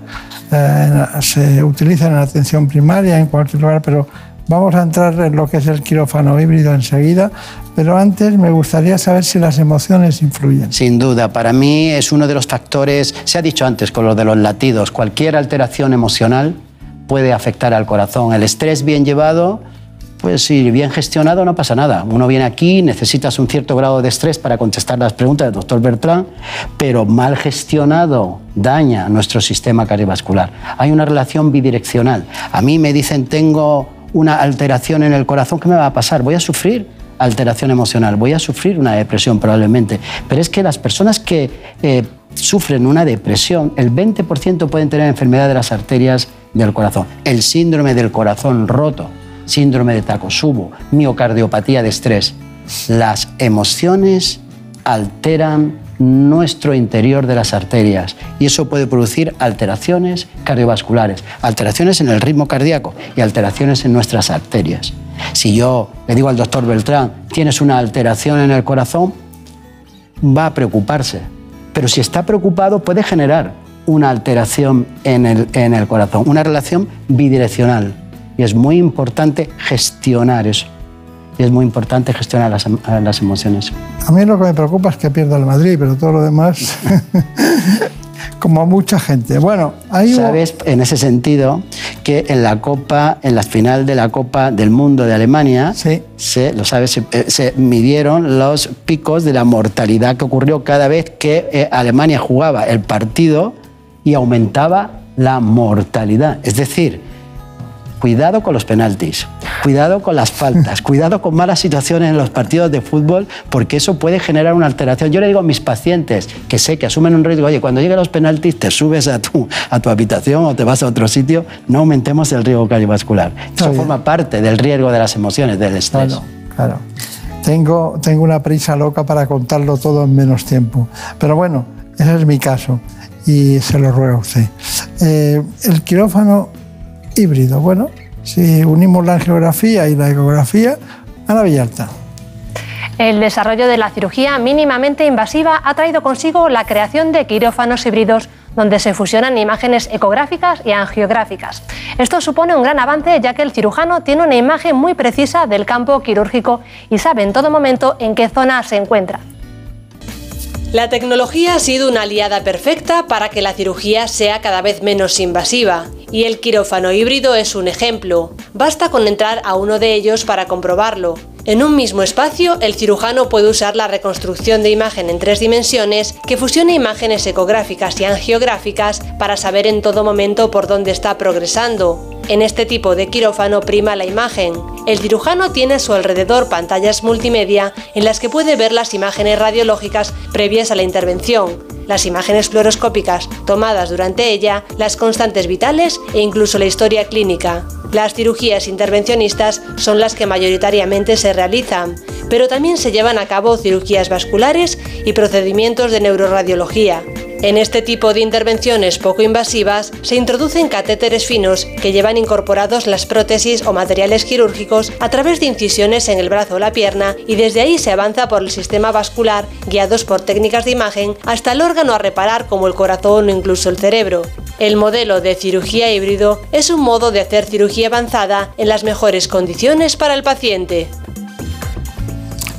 eh, se utilizan en la atención primaria en cualquier lugar, pero vamos a entrar en lo que es el quirófano híbrido enseguida. Pero antes me gustaría saber si las emociones influyen. Sin duda, para mí es uno de los factores, se ha dicho antes con lo de los latidos, cualquier alteración emocional puede afectar al corazón. El estrés bien llevado, pues si bien gestionado no pasa nada. Uno viene aquí, necesitas un cierto grado de estrés para contestar las preguntas del doctor Bertrand, pero mal gestionado daña nuestro sistema cardiovascular. Hay una relación bidireccional. A mí me dicen tengo una alteración en el corazón, ¿qué me va a pasar? Voy a sufrir alteración emocional, voy a sufrir una depresión probablemente. Pero es que las personas que eh, sufren una depresión, el 20% pueden tener enfermedad de las arterias del corazón. El síndrome del corazón roto, síndrome de Takotsubo, miocardiopatía de estrés. Las emociones alteran nuestro interior de las arterias y eso puede producir alteraciones cardiovasculares, alteraciones en el ritmo cardíaco y alteraciones en nuestras arterias. Si yo le digo al doctor Beltrán, tienes una alteración en el corazón, va a preocuparse. Pero si está preocupado puede generar una alteración en el, corazón, una relación bidireccional. Y es muy importante gestionar eso. Y es muy importante gestionar las, em- las emociones. A mí lo que me preocupa es que pierda el Madrid, pero todo lo demás, (laughs) como a mucha gente. Bueno, ahí Sabes, en ese sentido, que en la Copa, en la final de la Copa del Mundo de Alemania, se, lo sabes, se, eh, se midieron los picos de la mortalidad que ocurrió cada vez que eh, Alemania jugaba el partido y aumentaba la mortalidad. Es decir, cuidado con los penaltis, cuidado con las faltas, cuidado con malas situaciones en los partidos de fútbol, porque eso puede generar una alteración. Yo le digo a mis pacientes que sé que asumen un riesgo, oye, cuando lleguen los penaltis te subes a tu, a tu habitación o te vas a otro sitio, no aumentemos el riesgo cardiovascular. Eso forma parte del riesgo de las emociones, del estrés. Claro, claro. Tengo, tengo una prisa loca para contarlo todo en menos tiempo. Pero bueno, ese es mi caso y se lo ruego a usted. Eh, el quirófano híbrido, bueno, si unimos la angiografía y la ecografía, Ana Villalta. El desarrollo de la cirugía mínimamente invasiva ha traído consigo la creación de quirófanos híbridos donde se fusionan imágenes ecográficas y angiográficas. Esto supone un gran avance ya que el cirujano tiene una imagen muy precisa del campo quirúrgico y sabe en todo momento en qué zona se encuentra. La tecnología ha sido una aliada perfecta para que la cirugía sea cada vez menos invasiva, y el quirófano híbrido es un ejemplo. Basta con entrar a uno de ellos para comprobarlo. En un mismo espacio, el cirujano puede usar la reconstrucción de imagen en tres dimensiones que fusiona imágenes ecográficas y angiográficas para saber en todo momento por dónde está progresando. En este tipo de quirófano prima la imagen. El cirujano tiene a su alrededor pantallas multimedia en las que puede ver las imágenes radiológicas previas a la intervención. Las imágenes fluoroscópicas tomadas durante ella, las constantes vitales e incluso la historia clínica. Las cirugías intervencionistas son las que mayoritariamente se realizan, pero también se llevan a cabo cirugías vasculares y procedimientos de neuroradiología. En este tipo de intervenciones poco invasivas se introducen catéteres finos que llevan incorporados las prótesis o materiales quirúrgicos a través de incisiones en el brazo o la pierna y desde ahí se avanza por el sistema vascular guiados por técnicas de imagen hasta el órgano a reparar como el corazón o incluso el cerebro. El modelo de cirugía híbrido es un modo de hacer cirugía avanzada en las mejores condiciones para el paciente.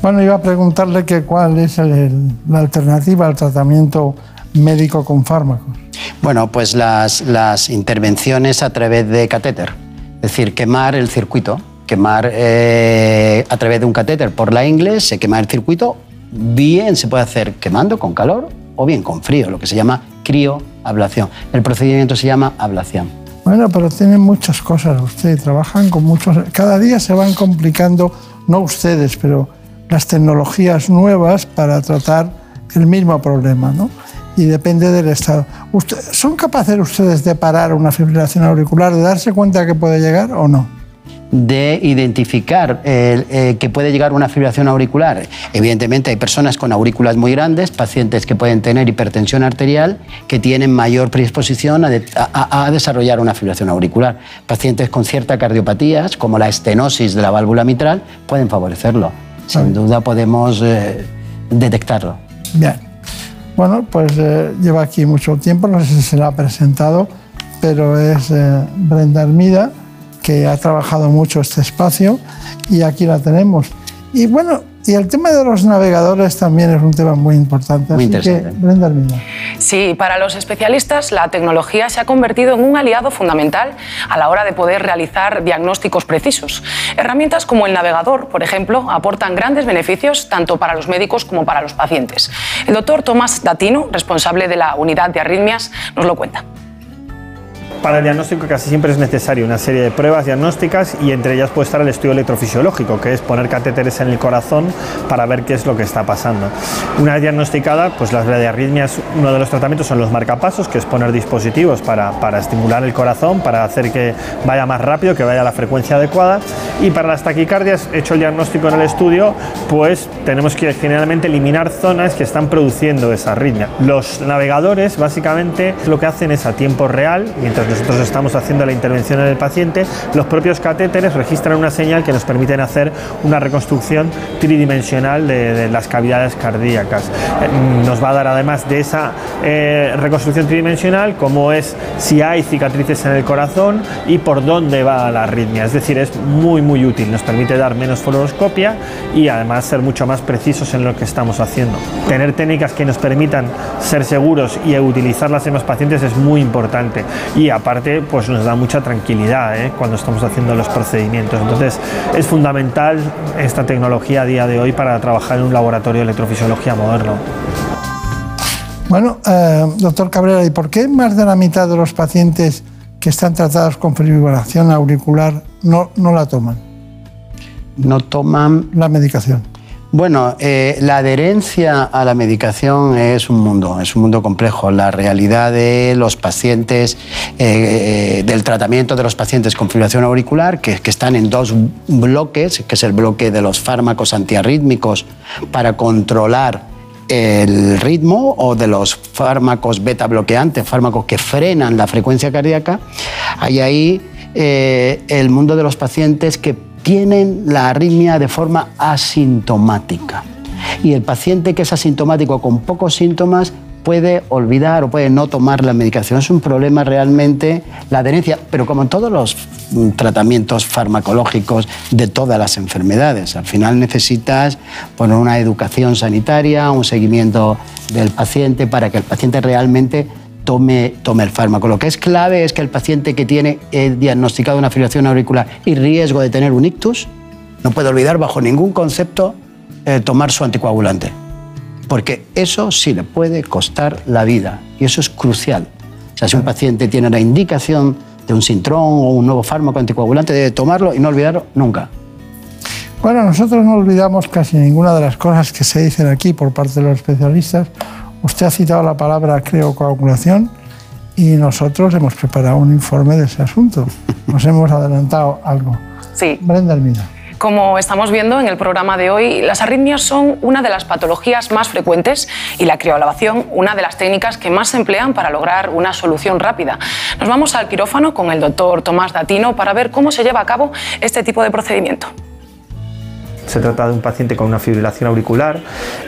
Bueno, iba a preguntarle cuál es la alternativa al tratamiento médico con fármacos. Bueno, pues las, las intervenciones a través de catéter, es decir, quemar el circuito, quemar eh, a través de un catéter por la ingle, se quema el circuito, bien se puede hacer quemando con calor o bien con frío, lo que se llama crioablación. El procedimiento se llama ablación. Bueno, pero tienen muchas cosas ustedes, trabajan con muchos... Cada día se van complicando, no ustedes, pero las tecnologías nuevas para tratar el mismo problema, ¿no? Y depende del estado. Usted- ¿Son capaces ustedes de parar una fibrilación auricular, de darse cuenta que puede llegar o no? de identificar eh, que puede llegar una fibrilación auricular. Evidentemente hay personas con aurículas muy grandes, pacientes que pueden tener hipertensión arterial, que tienen mayor predisposición a, de- a- a desarrollar una fibrilación auricular. Pacientes con ciertas cardiopatías, como la estenosis de la válvula mitral, pueden favorecerlo. Sin duda podemos eh, detectarlo. Bien. Bueno, pues eh, lleva aquí mucho tiempo, no sé si se la ha presentado, pero es eh, Brenda Hermida, que ha trabajado mucho este espacio y aquí la tenemos. Y bueno, y el tema de los navegadores también es un tema muy importante. Muy así que. Brenda. Sí, para los especialistas la tecnología se ha convertido en un aliado fundamental a la hora de poder realizar diagnósticos precisos. Herramientas como el navegador, por ejemplo, aportan grandes beneficios tanto para los médicos como para los pacientes. El doctor Tomás Datino, responsable de la unidad de arritmias, nos lo cuenta. Para el diagnóstico casi siempre es necesario una serie de pruebas diagnósticas y entre ellas puede estar el estudio electrofisiológico, que es poner catéteres en el corazón para ver qué es lo que está pasando. Una vez diagnosticada, pues las de arritmias, uno de los tratamientos son los marcapasos, que es poner dispositivos para, para estimular el corazón, para hacer que vaya más rápido, que vaya a la frecuencia adecuada. Y para las taquicardias, hecho el diagnóstico en el estudio, pues tenemos que generalmente eliminar zonas que están produciendo esa arritmia. Los navegadores básicamente lo que hacen es a tiempo real, mientras nosotros estamos haciendo la intervención en el paciente, los propios catéteres registran una señal que nos permiten hacer una reconstrucción tridimensional de, las cavidades cardíacas. Eh, Nos va a dar además de esa eh, reconstrucción tridimensional cómo es si hay cicatrices en el corazón y por dónde va la arritmia. Es decir, es muy muy útil, nos permite dar menos fluoroscopia y además ser mucho más precisos en lo que estamos haciendo. Tener técnicas que nos permitan ser seguros y utilizarlas en los pacientes es muy importante y aparte pues nos da mucha tranquilidad ¿eh? cuando estamos haciendo los procedimientos. Entonces es fundamental esta tecnología a día de hoy para trabajar en un laboratorio de electrofisiología moderno. Bueno, eh, doctor Cabrera, ¿y por qué más de la mitad de los pacientes que están tratados con fibrilación auricular no, no la toman? No toman la medicación. Bueno, eh, la adherencia a la medicación es un mundo, es un mundo complejo. La realidad de los pacientes, eh, eh, del tratamiento de los pacientes con fibrilación auricular, que, están en dos bloques, que es el bloque de los fármacos antiarrítmicos para controlar el ritmo o de los fármacos beta bloqueantes, fármacos que frenan la frecuencia cardíaca, hay ahí el mundo de los pacientes que tienen la arritmia de forma asintomática. Y el paciente que es asintomático con pocos síntomas puede olvidar o puede no tomar la medicación. Es un problema realmente la adherencia, pero como en todos los mm, tratamientos farmacológicos de todas las enfermedades, al final necesitas poner una educación sanitaria, un seguimiento del paciente para que el paciente realmente tome, tome el fármaco. Lo que es clave es que el paciente que tiene eh, diagnosticado una fibrilación auricular y riesgo de tener un ictus, no puede olvidar bajo ningún concepto eh, tomar su anticoagulante porque eso sí le puede costar la vida y eso es crucial. O sea, si un paciente tiene la indicación de un sintrón o un nuevo fármaco anticoagulante, debe tomarlo y no olvidarlo nunca. Bueno, nosotros no olvidamos casi ninguna de las cosas que se dicen aquí por parte de los especialistas. Usted ha citado la palabra criocoagulación y nosotros hemos preparado un informe de ese asunto. (laughs) Nos hemos adelantado algo. Sí. Brenda Hermida. Como estamos viendo en el programa de hoy, las arritmias son una de las patologías más frecuentes y la criolavación una de las técnicas que más se emplean para lograr una solución rápida. Nos vamos al quirófano con el doctor Tomás Datino para ver cómo se lleva a cabo este tipo de procedimiento. Se trata de un paciente con una fibrilación auricular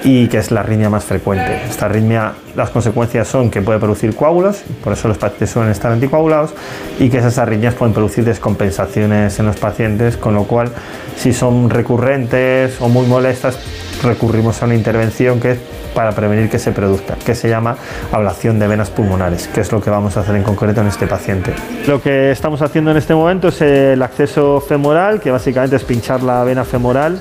y que es la arritmia más frecuente. Esta arritmia, las consecuencias son que puede producir coágulos, por eso los pacientes suelen estar anticoagulados, y que esas arritmias pueden producir descompensaciones en los pacientes, con lo cual, si son recurrentes o muy molestas, recurrimos a una intervención que es para prevenir que se produzca, que se llama ablación de venas pulmonares, que es lo que vamos a hacer en concreto en este paciente. Lo que estamos haciendo en este momento es el acceso femoral, que básicamente es pinchar la vena femoral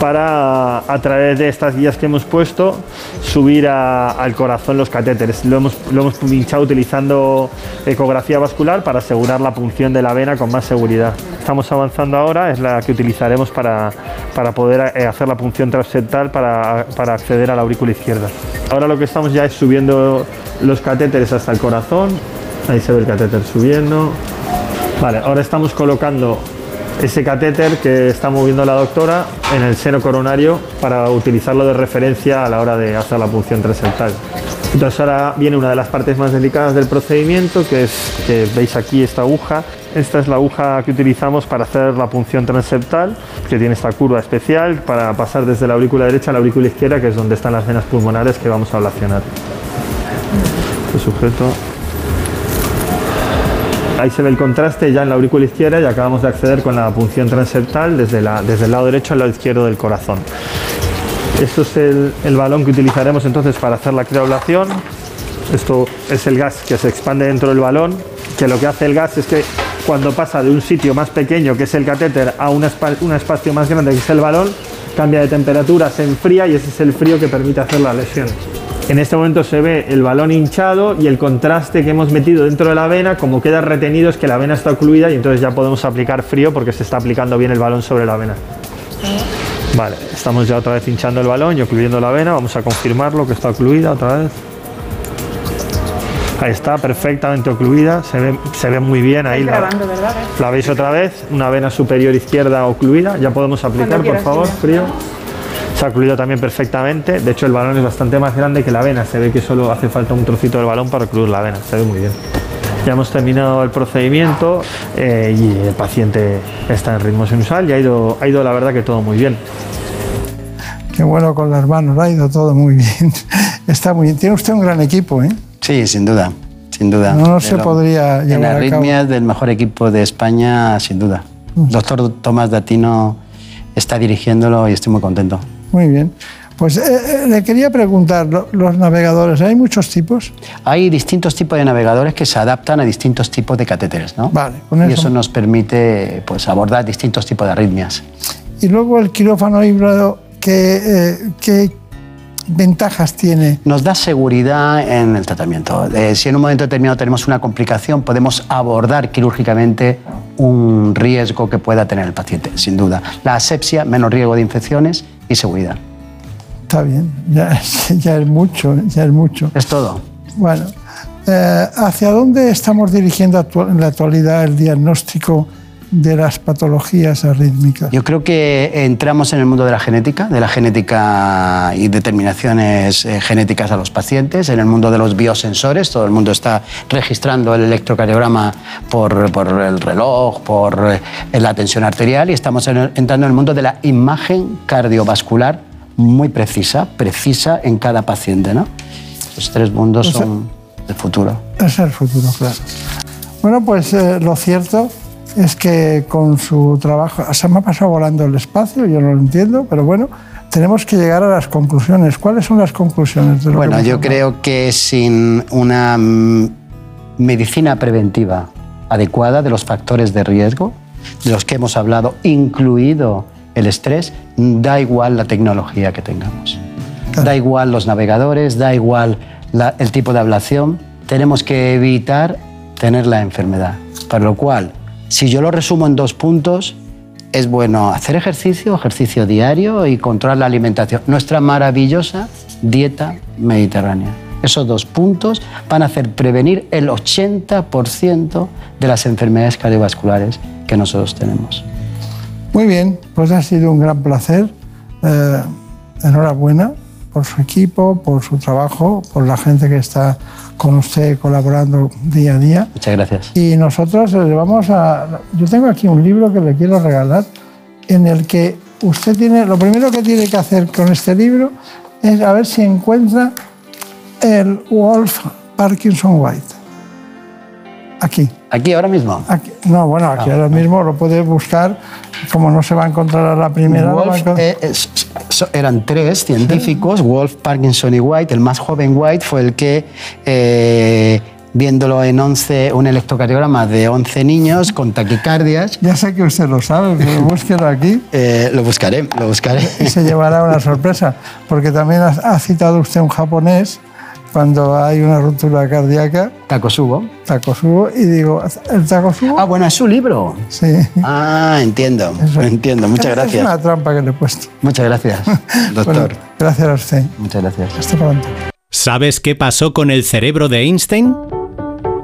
para a través de estas guías que hemos puesto subir al corazón los catéteres. Lo hemos, lo hemos pinchado utilizando ecografía vascular para asegurar la punción de la vena con más seguridad. Estamos avanzando ahora, es la que utilizaremos para, para poder eh, hacer la punción transeptal para, para acceder a la aurícula izquierda. Ahora lo que estamos ya es subiendo los catéteres hasta el corazón. Ahí se ve el catéter subiendo. Vale, ahora estamos colocando ese catéter que está moviendo la doctora en el seno coronario para utilizarlo de referencia a la hora de hacer la punción transeptal. Entonces ahora viene una de las partes más delicadas del procedimiento, que es que veis aquí esta aguja. Esta es la aguja que utilizamos para hacer la punción transeptal, que tiene esta curva especial para pasar desde la aurícula derecha a la aurícula izquierda, que es donde están las venas pulmonares que vamos a ablacionar. Este sujeto Ahí se ve el contraste ya en la aurícula izquierda y acabamos de acceder con la punción transeptal desde, la- desde el lado derecho al lado izquierdo del corazón. Esto es el, el balón que utilizaremos entonces para hacer la crioablación. Esto es el gas que se expande dentro del balón, que lo que hace el gas es que cuando pasa de un sitio más pequeño, que es el catéter, a un espacio más grande, que es el balón, cambia de temperatura, se enfría y ese es el frío que permite hacer la lesión. En este momento se ve el balón hinchado y el contraste que hemos metido dentro de la vena, como queda retenido es que la vena está ocluida y entonces ya podemos aplicar frío porque se está aplicando bien el balón sobre la vena. Vale, estamos ya otra vez hinchando el balón y ocluyendo la vena. Vamos a confirmarlo que está ocluida otra vez. Ahí está, perfectamente ocluida. Se ve, se ve muy bien ahí. La, grabando, ¿verdad? la veis otra vez, una vena superior izquierda ocluida. Ya podemos aplicar, por favor, frío. Se ha ocluido también perfectamente. De hecho, el balón es bastante más grande que la vena. Se ve que solo hace falta un trocito del balón para ocluir la vena. Se ve muy bien. Ya hemos terminado el procedimiento eh, y el paciente está en ritmo sinusal y ha ido, ha ido la verdad que todo muy bien. Qué bueno con las manos, ha ido todo muy (laughs) bien. Está muy bien. Tiene usted un gran equipo, ¿eh? Sí, sin duda, sin duda. No, no se podría En llevar a cabo. arritmias del mejor equipo de España, sin duda. Doctor Tomás Datino está dirigiéndolo y estoy muy contento. Muy bien. Pues eh, eh, le quería preguntar, lo- los navegadores, ¿hay muchos tipos? Hay distintos tipos de navegadores que se adaptan a distintos tipos de catéteres, ¿no? Vale, con y eso- eso nos permite pues, abordar distintos tipos de arritmias. Y luego el quirófano híbrido, ¿qué, eh, qué ventajas tiene? Nos da seguridad en el tratamiento. Eh, si en un momento determinado tenemos una complicación, podemos abordar quirúrgicamente un riesgo que pueda tener el paciente, sin duda. La asepsia, menos riesgo de infecciones y seguridad. Está bien, ya, es- (laughs) ya es mucho, ya es mucho. Es todo. Bueno, eh, ¿hacia dónde estamos dirigiendo en la actualidad el diagnóstico de las patologías arrítmicas? Yo creo que entramos en el mundo de la genética, de la genética y determinaciones eh, genéticas a los pacientes, en el mundo de los biosensores, todo el mundo está registrando el electrocardiograma por, por el reloj, por eh, la tensión arterial y estamos entrando en el mundo de la imagen cardiovascular muy precisa, precisa en cada paciente. ¿no? Los tres mundos O sea- son el futuro. Es el futuro, claro. Bueno, pues eh, lo cierto es que con su trabajo, se me ha pasado volando el espacio, yo no lo entiendo, pero bueno, tenemos que llegar a las conclusiones. ¿Cuáles son las conclusiones de lo que Bueno, yo hablado? creo que sin una mm, medicina preventiva adecuada de los factores de riesgo, de los que hemos hablado, incluido el estrés, da igual la tecnología que tengamos. Da igual los navegadores, da igual la- el tipo de ablación. Tenemos que evitar tener la enfermedad. Para lo cual, si yo lo resumo en dos puntos, es bueno hacer ejercicio, ejercicio diario y controlar la alimentación. Nuestra maravillosa dieta mediterránea. Esos dos puntos van a hacer prevenir el 80% de las enfermedades cardiovasculares que nosotros tenemos. Muy bien, pues ha sido un gran placer. Eh, enhorabuena por su equipo, por su trabajo, por la gente que está con usted colaborando día a día. Muchas gracias. Y nosotros le vamos a... Yo tengo aquí un libro que le quiero regalar en el que usted tiene... Lo primero que tiene que hacer con este libro es a ver si encuentra el Wolf Parkinson White. Aquí. ¿Aquí ahora mismo? no, bueno, aquí Ah, ahora mismo lo puede buscar. Como no se va a encontrar a la primera. a Wolf, encont- eh, eran tres científicos, Wolf, Parkinson y White. El más joven White fue el que, eh, viéndolo en 11, un electrocardiograma de 11 niños con taquicardias. Ya sé que usted lo sabe, pero (laughs) búsquelo aquí. Eh, lo buscaré, lo buscaré. Y se llevará una sorpresa, porque también ha, ha citado usted un japonés cuando hay una ruptura cardíaca. Takosubo. Takosubo, y digo, ¿el Takosubo? Ah, bueno, es su libro. Sí. Ah, entiendo, entiendo. Muchas Es- gracias. Es una trampa que le he puesto. Muchas gracias, (laughs) doctor. Bueno, gracias a usted. Muchas gracias. Hasta pronto. ¿Sabes qué pasó con el cerebro de Einstein?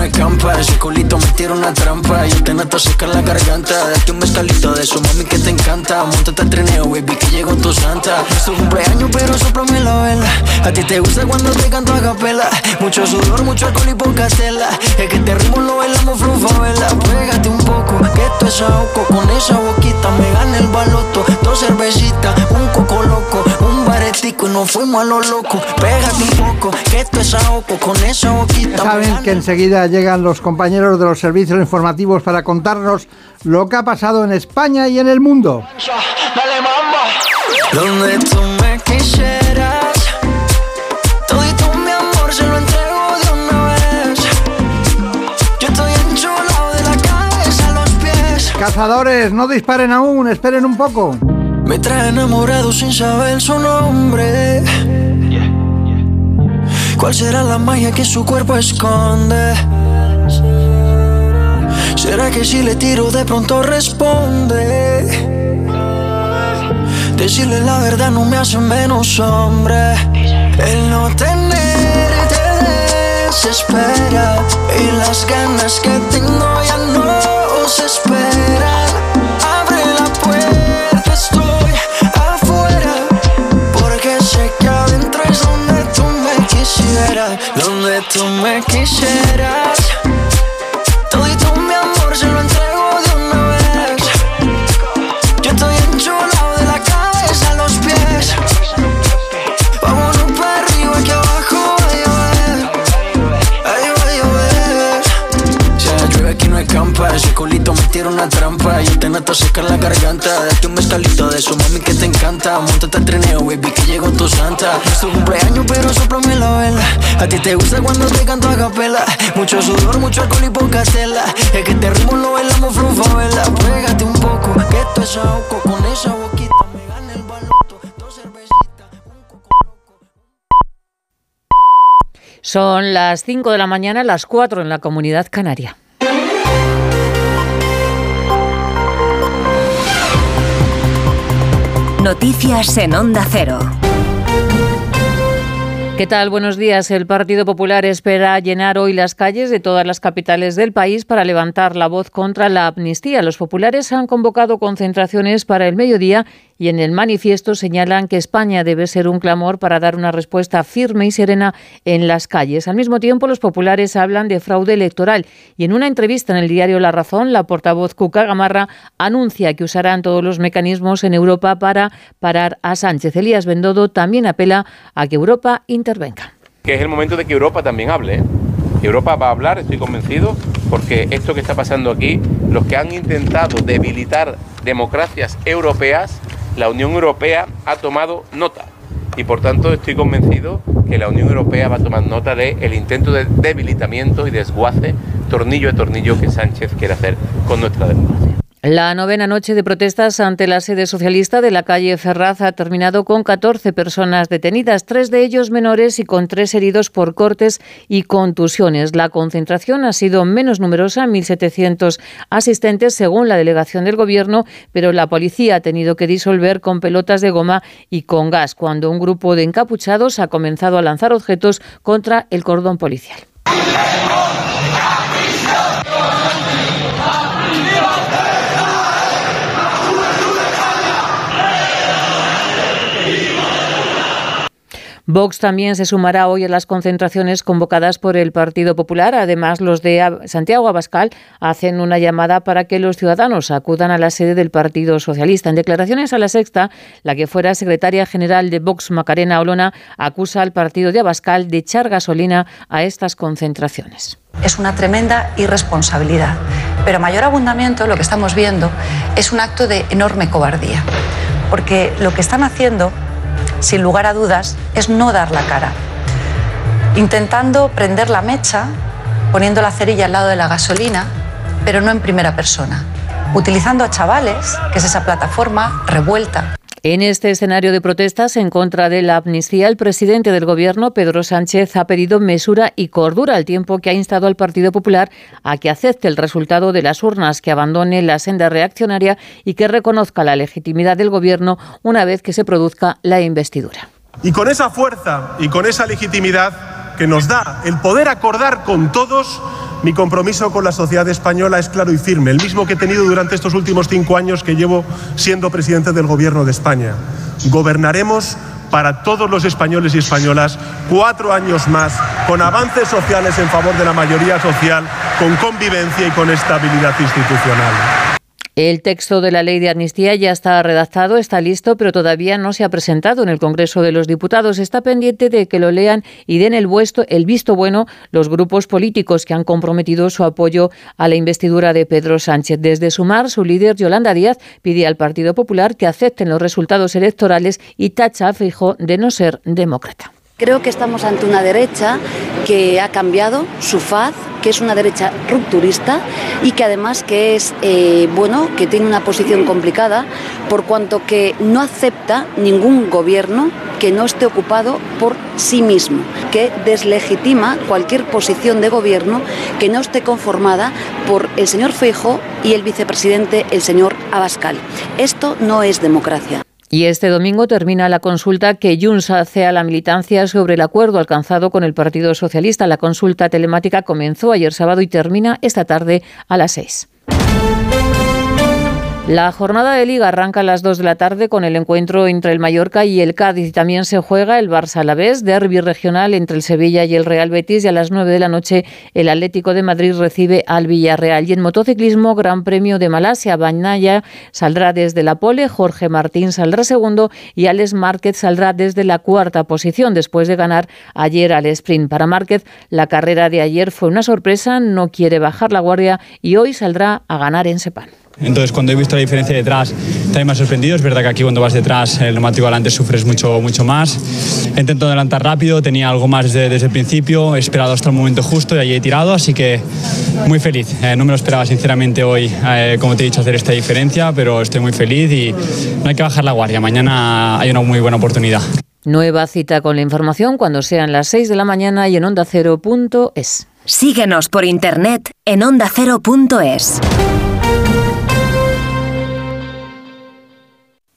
No hay campa, ese culito me tira una trampa. Yo te nato secar la garganta, date un mezcalito de eso mami que te encanta. Montate al trineo baby que llegó tu santa. Es tu cumpleaños pero soplame la vela A ti te gusta cuando te canto a capela. Mucho sudor, mucho alcohol y poca tela. Es que te ritmo lo bailamos vela Pégate un poco, que esto es ahogo Con esa boquita me gana el baloto. Dos cervecitas, un coco loco baretico y nos fuimos a lo loco. Pégate un poco, que esto es Con esa boquita saben que enseguida llegan los compañeros de los servicios informativos para contarnos lo que ha pasado en España y en el mundo. Donde tú me quisieras Todito mi amor se lo entrego de una vez. Yo estoy enchulado de la cabeza a los pies. Cazadores, no disparen aún, esperen un poco. Me trae enamorado sin saber su nombre ¿Cuál será la magia que su cuerpo esconde? ¿Será que si le tiro de pronto responde? Decirle la verdad no me hace menos hombre. El no tenerte desespera y las ganas que tengo ya no se esperan. Tú me quisieras. Todito mi amor se lo entrego de una vez. Yo estoy enchulado de la cabeza a los pies. Vámonos para arriba que abajo va a llover. Ay, va a llover. Ya llueve aquí no hay campa, ese culito me tira una trampa. Yo te nato secar la garganta, date un mezcalito de eso, mami que te encanta. Montate al trineo, baby, que llegó tu santa. Es tu cumpleaños, pero soplame la vela. A ti te gusta cuando te canto a capela. Mucho sudor, mucho alcohol y poca tela. Es que te ritmo lo bailamos vela. Pégate un poco, que esto es ahogo con esa boquita. Me gana el baloto. Son las 5 de la mañana, las 4 en la comunidad canaria. Noticias en Onda Cero. ¿Qué tal? Buenos días. El Partido Popular espera llenar hoy las calles de todas las capitales del país para levantar la voz contra la amnistía. Los populares han convocado concentraciones para el mediodía y en el manifiesto señalan que España debe ser un clamor para dar una respuesta firme y serena en las calles. Al mismo tiempo, los populares hablan de fraude electoral y en una entrevista en el diario La Razón, la portavoz Cuca Gamarra anuncia que usarán todos los mecanismos en Europa para parar a Sánchez. Elías Bendodo también apela a que Europa intervenga. Que es el momento de que Europa también hable. ¿eh? Europa va a hablar, estoy convencido, porque esto que está pasando aquí, los que han intentado debilitar democracias europeas, la Unión Europea ha tomado nota. Y por tanto estoy convencido que la Unión Europea va a tomar nota del el intento de debilitamiento y desguace tornillo a tornillo que Sánchez quiere hacer con nuestra democracia. La novena noche de protestas ante la sede socialista de la calle Ferraz ha terminado con 14 personas detenidas, tres de ellos menores y con tres heridos por cortes y contusiones. La concentración ha sido menos numerosa, 1.700 asistentes según la delegación del Gobierno, pero la policía ha tenido que disolver con pelotas de goma y con gas cuando un grupo de encapuchados ha comenzado a lanzar objetos contra el cordón policial. Vox también se sumará hoy a las concentraciones convocadas por el Partido Popular. Además, los de Santiago Abascal hacen una llamada para que los ciudadanos acudan a la sede del Partido Socialista. En declaraciones a la sexta, la que fuera secretaria general de Vox, Macarena Olona, acusa al partido de Abascal de echar gasolina a estas concentraciones. Es una tremenda irresponsabilidad. Pero mayor abundamiento, lo que estamos viendo, es un acto de enorme cobardía. Porque lo que están haciendo sin lugar a dudas, es no dar la cara. Intentando prender la mecha, poniendo la cerilla al lado de la gasolina, pero no en primera persona. Utilizando a chavales, que es esa plataforma revuelta. En este escenario de protestas en contra de la amnistía, el presidente del Gobierno, Pedro Sánchez, ha pedido mesura y cordura al tiempo que ha instado al Partido Popular a que acepte el resultado de las urnas, que abandone la senda reaccionaria y que reconozca la legitimidad del Gobierno una vez que se produzca la investidura. Y con esa fuerza y con esa legitimidad que nos da el poder acordar con todos, mi compromiso con la sociedad española es claro y firme, el mismo que he tenido durante estos últimos cinco años que llevo siendo presidente del Gobierno de España. Gobernaremos para todos los españoles y españolas cuatro años más, con avances sociales en favor de la mayoría social, con convivencia y con estabilidad institucional. El texto de la ley de amnistía ya está redactado, está listo, pero todavía no se ha presentado en el Congreso de los Diputados. Está pendiente de que lo lean y den el, el visto bueno los grupos políticos que han comprometido su apoyo a la investidura de Pedro Sánchez. Desde Sumar, su líder, Yolanda Díaz, pide al Partido Popular que acepten los resultados electorales y tacha a Feijóo de no ser demócrata. Creo que estamos ante una derecha que ha cambiado su faz, que es una derecha rupturista y que además que es eh, bueno que tiene una posición complicada por cuanto que no acepta ningún gobierno que no esté ocupado por sí mismo, que deslegitima cualquier posición de gobierno que no esté conformada por el señor Feijo y el vicepresidente el señor Abascal. Esto no es democracia. Y este domingo termina la consulta que Junts hace a la militancia sobre el acuerdo alcanzado con el Partido Socialista. La consulta telemática comenzó ayer sábado y termina esta tarde a las seis. La jornada de liga arranca a las 2 de la tarde con el encuentro entre el Mallorca y el Cádiz y también se juega el Barça Alavés, derby regional entre el Sevilla y el Real Betis y a las 9 de la noche el Atlético de Madrid recibe al Villarreal. Y en motociclismo, Gran Premio de Malasia, Bañaya saldrá desde la pole, Jorge Martín saldrá segundo y Alex Márquez saldrá desde la cuarta posición después de ganar ayer al sprint. Para Márquez, la carrera de ayer fue una sorpresa, no quiere bajar la guardia y hoy saldrá a ganar en Sepán. Entonces, cuando he visto la diferencia detrás, también me ha sorprendido. Es verdad que aquí cuando vas detrás, el neumático adelante sufres mucho, mucho más. Intento adelantar rápido, tenía algo más desde el principio, he esperado hasta el momento justo y allí he tirado, así que muy feliz. Eh, no me lo esperaba sinceramente hoy, eh, como te he dicho, hacer esta diferencia, pero estoy muy feliz y no hay que bajar la guardia. Mañana hay una muy buena oportunidad. Nueva cita con la información cuando sean las 6 de la mañana y en ondacero.es. Síguenos por internet en ondacero.es.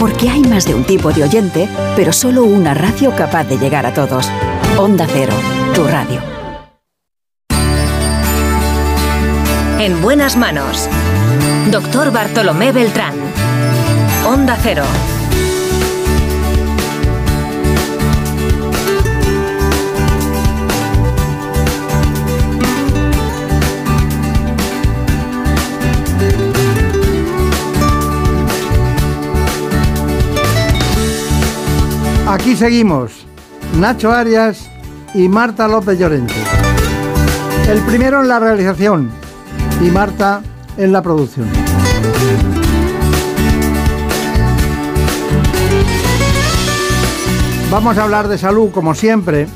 Porque hay más de un tipo de oyente, pero solo una radio capaz de llegar a todos. Onda Cero, tu radio. En buenas manos. Doctor Bartolomé Beltrán. Onda Cero. Aquí seguimos, Nacho Arias y Marta López Llorente. El primero en la realización y Marta en la producción. Vamos a hablar de salud como siempre.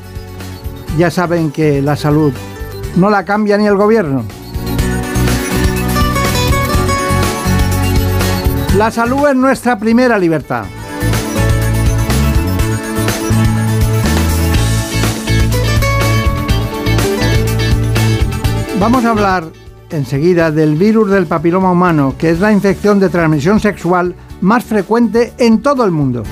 Ya saben que la salud no la cambia ni el gobierno. La salud es nuestra primera libertad. Vamos a hablar enseguida del virus del papiloma humano, que es la infección de transmisión sexual más frecuente en todo el mundo.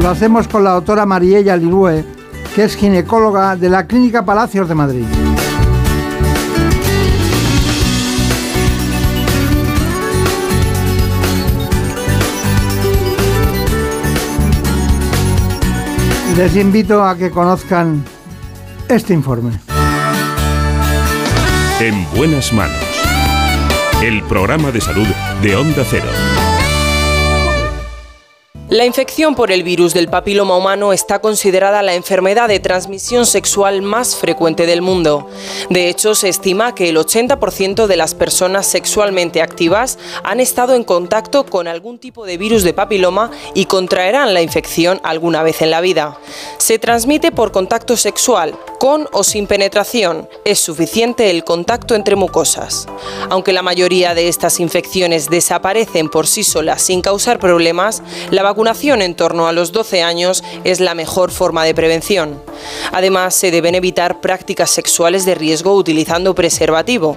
Lo hacemos con la doctora Mariella Lirue, que es ginecóloga de la Clínica Palacios de Madrid. Les invito a que conozcan este informe. En buenas manos. El programa de salud de Onda Cero. La infección por el virus del papiloma humano está considerada la enfermedad de transmisión sexual más frecuente del mundo. De hecho, se estima que el 80% de las personas sexualmente activas han estado en contacto con algún tipo de virus de papiloma y contraerán la infección alguna vez en la vida. Se transmite por contacto sexual, con o sin penetración. Es suficiente el contacto entre mucosas. Aunque la mayoría de estas infecciones desaparecen por sí solas sin causar problemas, la vacunación en torno a los 12 años es la mejor forma de prevención. Además, se deben evitar prácticas sexuales de riesgo utilizando preservativo.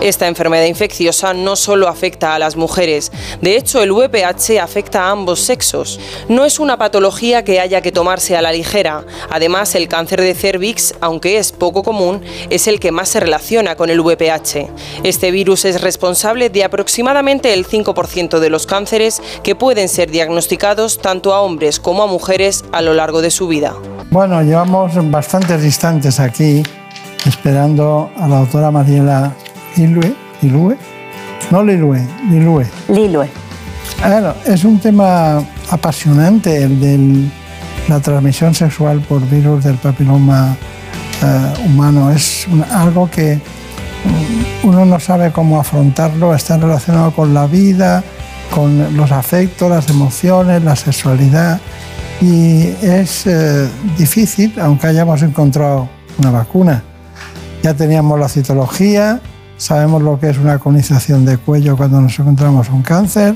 Esta enfermedad infecciosa no solo afecta a las mujeres, de hecho el VPH afecta a ambos sexos. No es una patología que haya que tomarse a la ligera. Además, el cáncer de cervix, aunque es poco común, es el que más se relaciona con el VPH. Este virus es responsable de aproximadamente el 5% de los cánceres que pueden ser diagnosticados tanto a hombres como a mujeres a lo largo de su vida. Bueno, llevamos bastantes instantes aquí esperando a la doctora Mariela Lilue. ¿Lilue? No Lilue, Lilue. Lilue. Bueno, es un tema apasionante el de la transmisión sexual por virus del papiloma eh, humano. Es un- algo que mm, uno no sabe cómo afrontarlo, está relacionado con la vida, con los afectos, las emociones, la sexualidad. Y es eh, difícil, aunque hayamos encontrado una vacuna. Ya teníamos la citología, sabemos lo que es una colonización de cuello cuando nos encontramos un cáncer,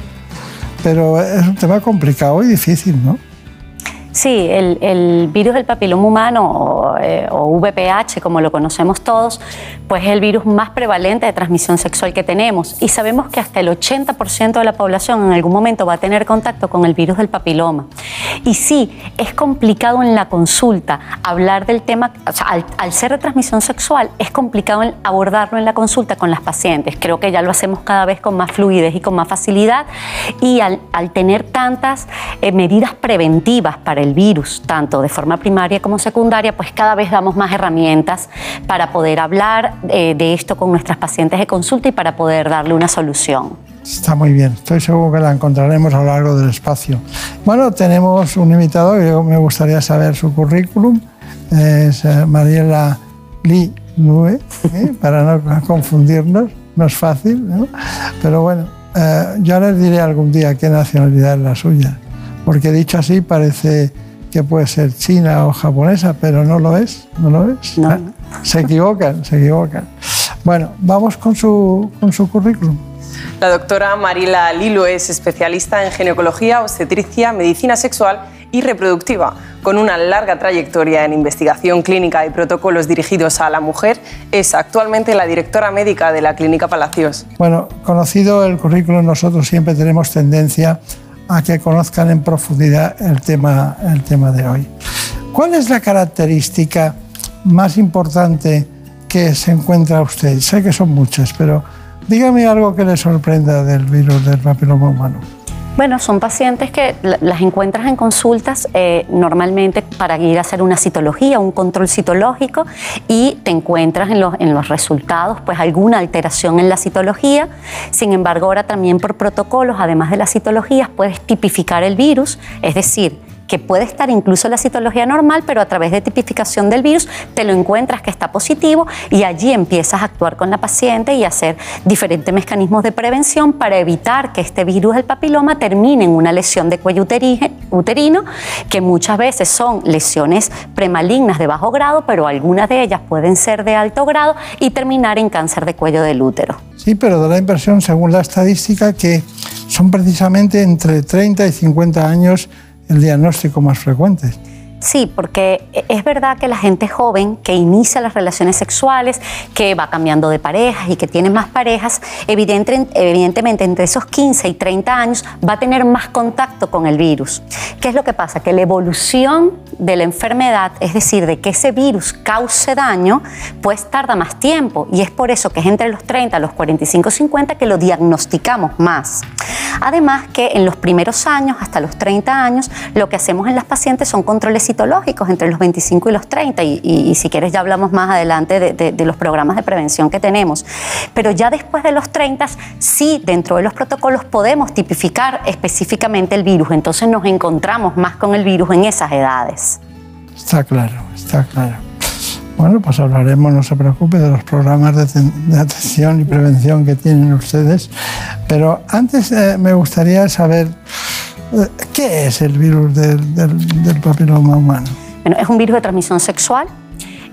pero es un tema complicado y difícil, ¿no? Sí, el, el virus del papiloma humano o, eh, o VPH, como lo conocemos todos, pues es el virus más prevalente de transmisión sexual que tenemos. Y sabemos que hasta el 80% de la población en algún momento va a tener contacto con el virus del papiloma. Y sí, es complicado en la consulta hablar del tema, o sea, al, al ser de transmisión sexual, es complicado abordarlo en la consulta con las pacientes. Creo que ya lo hacemos cada vez con más fluidez y con más facilidad. Y al, al tener tantas eh, medidas preventivas para el virus, tanto de forma primaria como secundaria, pues cada vez damos más herramientas para poder hablar eh, de esto con nuestras pacientes de consulta y para poder darle una solución. Está muy bien, estoy seguro que la encontraremos a lo largo del espacio. Bueno, tenemos un invitado, yo me gustaría saber su currículum, es eh, Mariela Lee Nue, ¿eh? (laughs) para no confundirnos, no es fácil, ¿no? pero bueno, eh, yo les diré algún día qué nacionalidad es la suya, porque dicho así parece que puede ser china o japonesa, pero no lo es, no lo es. No. Ah, Se equivocan, se equivocan. Bueno, vamos con su, con su currículum. La doctora Marila Lilo es especialista en ginecología, obstetricia, medicina sexual y reproductiva. Con una larga trayectoria en investigación clínica y protocolos dirigidos a la mujer, es actualmente la directora médica de la Clínica Palacios. Bueno, conocido el currículum, nosotros siempre tenemos tendencia a que conozcan en profundidad el tema, el tema de hoy. ¿Cuál es la característica más importante que se encuentra usted? Sé que son muchas, pero dígame algo que le sorprenda del virus del papiloma humano. Bueno, son pacientes que la- las encuentras en consultas eh, normalmente para ir a hacer una citología, un control citológico y te encuentras en los, en los resultados pues alguna alteración en la citología. Sin embargo, ahora también por protocolos, además de las citologías, puedes tipificar el virus, es decir, que puede estar incluso la citología normal, pero a través de tipificación del virus te lo encuentras que está positivo y allí empiezas a actuar con la paciente y hacer diferentes mecanismos de prevención para evitar que este virus del papiloma termine en una lesión de cuello uterino, que muchas veces son lesiones premalignas de bajo grado, pero algunas de ellas pueden ser de alto grado y terminar en cáncer de cuello del útero. Sí, pero da la impresión, según la estadística, que son precisamente entre 30 y 50 años el diagnóstico más frecuente. Sí, porque es verdad que la gente joven que inicia las relaciones sexuales, que va cambiando de parejas y que tiene más parejas, evidente- evidentemente entre esos 15 y 30 años va a tener más contacto con el virus. ¿Qué es lo que pasa? Que la evolución de la enfermedad, es decir, de que ese virus cause daño, pues tarda más tiempo y es por eso que es entre los 30, los 45, 50 que lo diagnosticamos más. Además que en los primeros años, hasta los 30 años, lo que hacemos en las pacientes son controles citológicos entre los 25 y los 30 y, y- y si quieres ya hablamos más adelante de, de- de los programas de prevención que tenemos. Pero ya después de los 30, sí, dentro de los protocolos podemos tipificar específicamente el virus, entonces nos encontramos más con el virus en esas edades. Está claro, está claro. Bueno, pues hablaremos, no se preocupe, de los programas de, de atención y prevención que tienen ustedes. Pero antes eh, me gustaría saber qué es el virus del, del- del papiloma humano. Bueno, es un virus de transmisión sexual,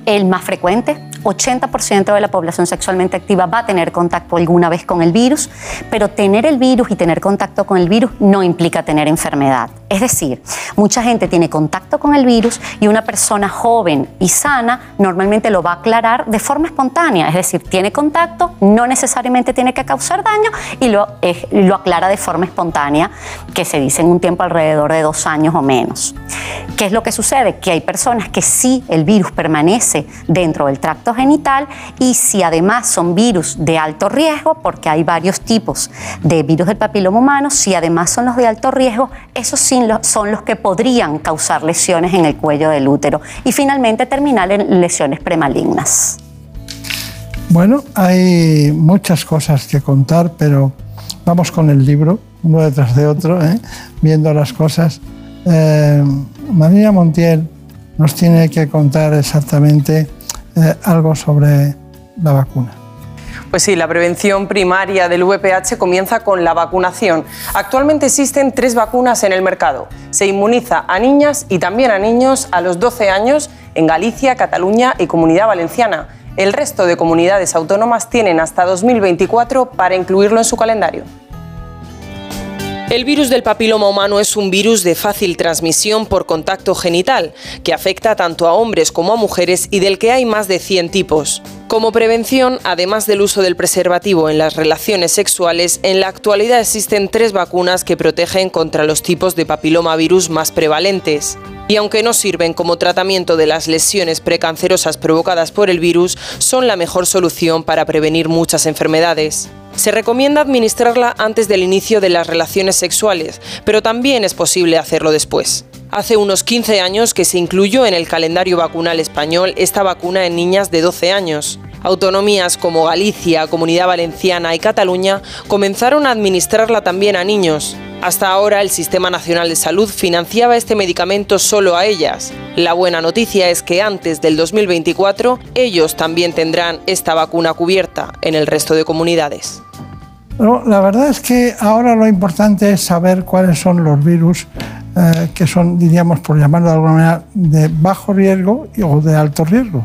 el más frecuente. 80% de la población sexualmente activa va a tener contacto alguna vez con el virus, pero tener el virus y tener contacto con el virus no implica tener enfermedad. Es decir, mucha gente tiene contacto con el virus y una persona joven y sana normalmente lo va a aclarar de forma espontánea, es decir, tiene contacto, no necesariamente tiene que causar daño y lo, lo aclara de forma espontánea, que se dice en un tiempo alrededor de dos años o menos. ¿Qué es lo que sucede? Que hay personas que sí el virus permanece dentro del tracto genital y si además son virus de alto riesgo, porque hay varios tipos de virus del papiloma humano, si además son los de alto riesgo, esos son los que podrían causar lesiones en el cuello del útero y finalmente terminar en lesiones premalignas. Bueno, hay muchas cosas que contar, pero vamos con el libro, uno detrás de otro, ¿eh? viendo las cosas. Eh, María Montiel nos tiene que contar exactamente eh, algo sobre la vacuna. Pues sí, la prevención primaria del VPH comienza con la vacunación. Actualmente existen tres vacunas en el mercado. Se inmuniza a niñas y también a niños a los 12 años en Galicia, Cataluña y Comunidad Valenciana. El resto de comunidades autónomas tienen hasta 2024 para incluirlo en su calendario. El virus del papiloma humano es un virus de fácil transmisión por contacto genital, que afecta tanto a hombres como a mujeres y del que hay más de 100 tipos. Como prevención, además del uso del preservativo en las relaciones sexuales, en la actualidad existen tres vacunas que protegen contra los tipos de papilomavirus más prevalentes. Y aunque no sirven como tratamiento de las lesiones precancerosas provocadas por el virus, son la mejor solución para prevenir muchas enfermedades. Se recomienda administrarla antes del inicio de las relaciones sexuales, pero también es posible hacerlo después. Hace unos 15 años que se incluyó en el calendario vacunal español esta vacuna en niñas de 12 años. Autonomías como Galicia, Comunidad Valenciana y Cataluña comenzaron a administrarla también a niños. Hasta ahora el Sistema Nacional de Salud financiaba este medicamento solo a ellas. La buena noticia es que antes del 2024 ellos también tendrán esta vacuna cubierta en el resto de comunidades. la verdad es que ahora lo importante es saber cuáles son los virus eh, que son, diríamos, por llamarlo de alguna manera, de bajo riesgo o de alto riesgo.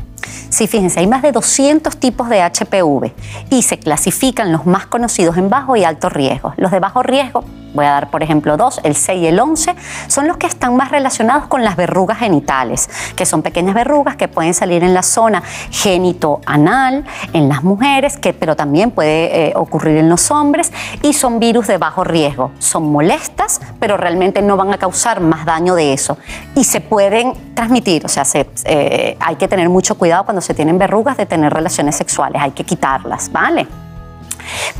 Sí, fíjense, hay más de 200 tipos de HPV y se clasifican los más conocidos en bajo y alto riesgo. Los de bajo riesgo voy a dar por ejemplo dos, el 6 y el 11, son los que están más relacionados con las verrugas genitales, que son pequeñas verrugas que pueden salir en la zona genito-anal, en las mujeres, que, pero también puede eh, ocurrir en los hombres, y son virus de bajo riesgo. Son molestas, pero realmente no van a causar más daño de eso. Y se pueden transmitir, o sea, eh, hay que tener mucho cuidado cuando se tienen verrugas de tener relaciones sexuales, hay que quitarlas, ¿vale?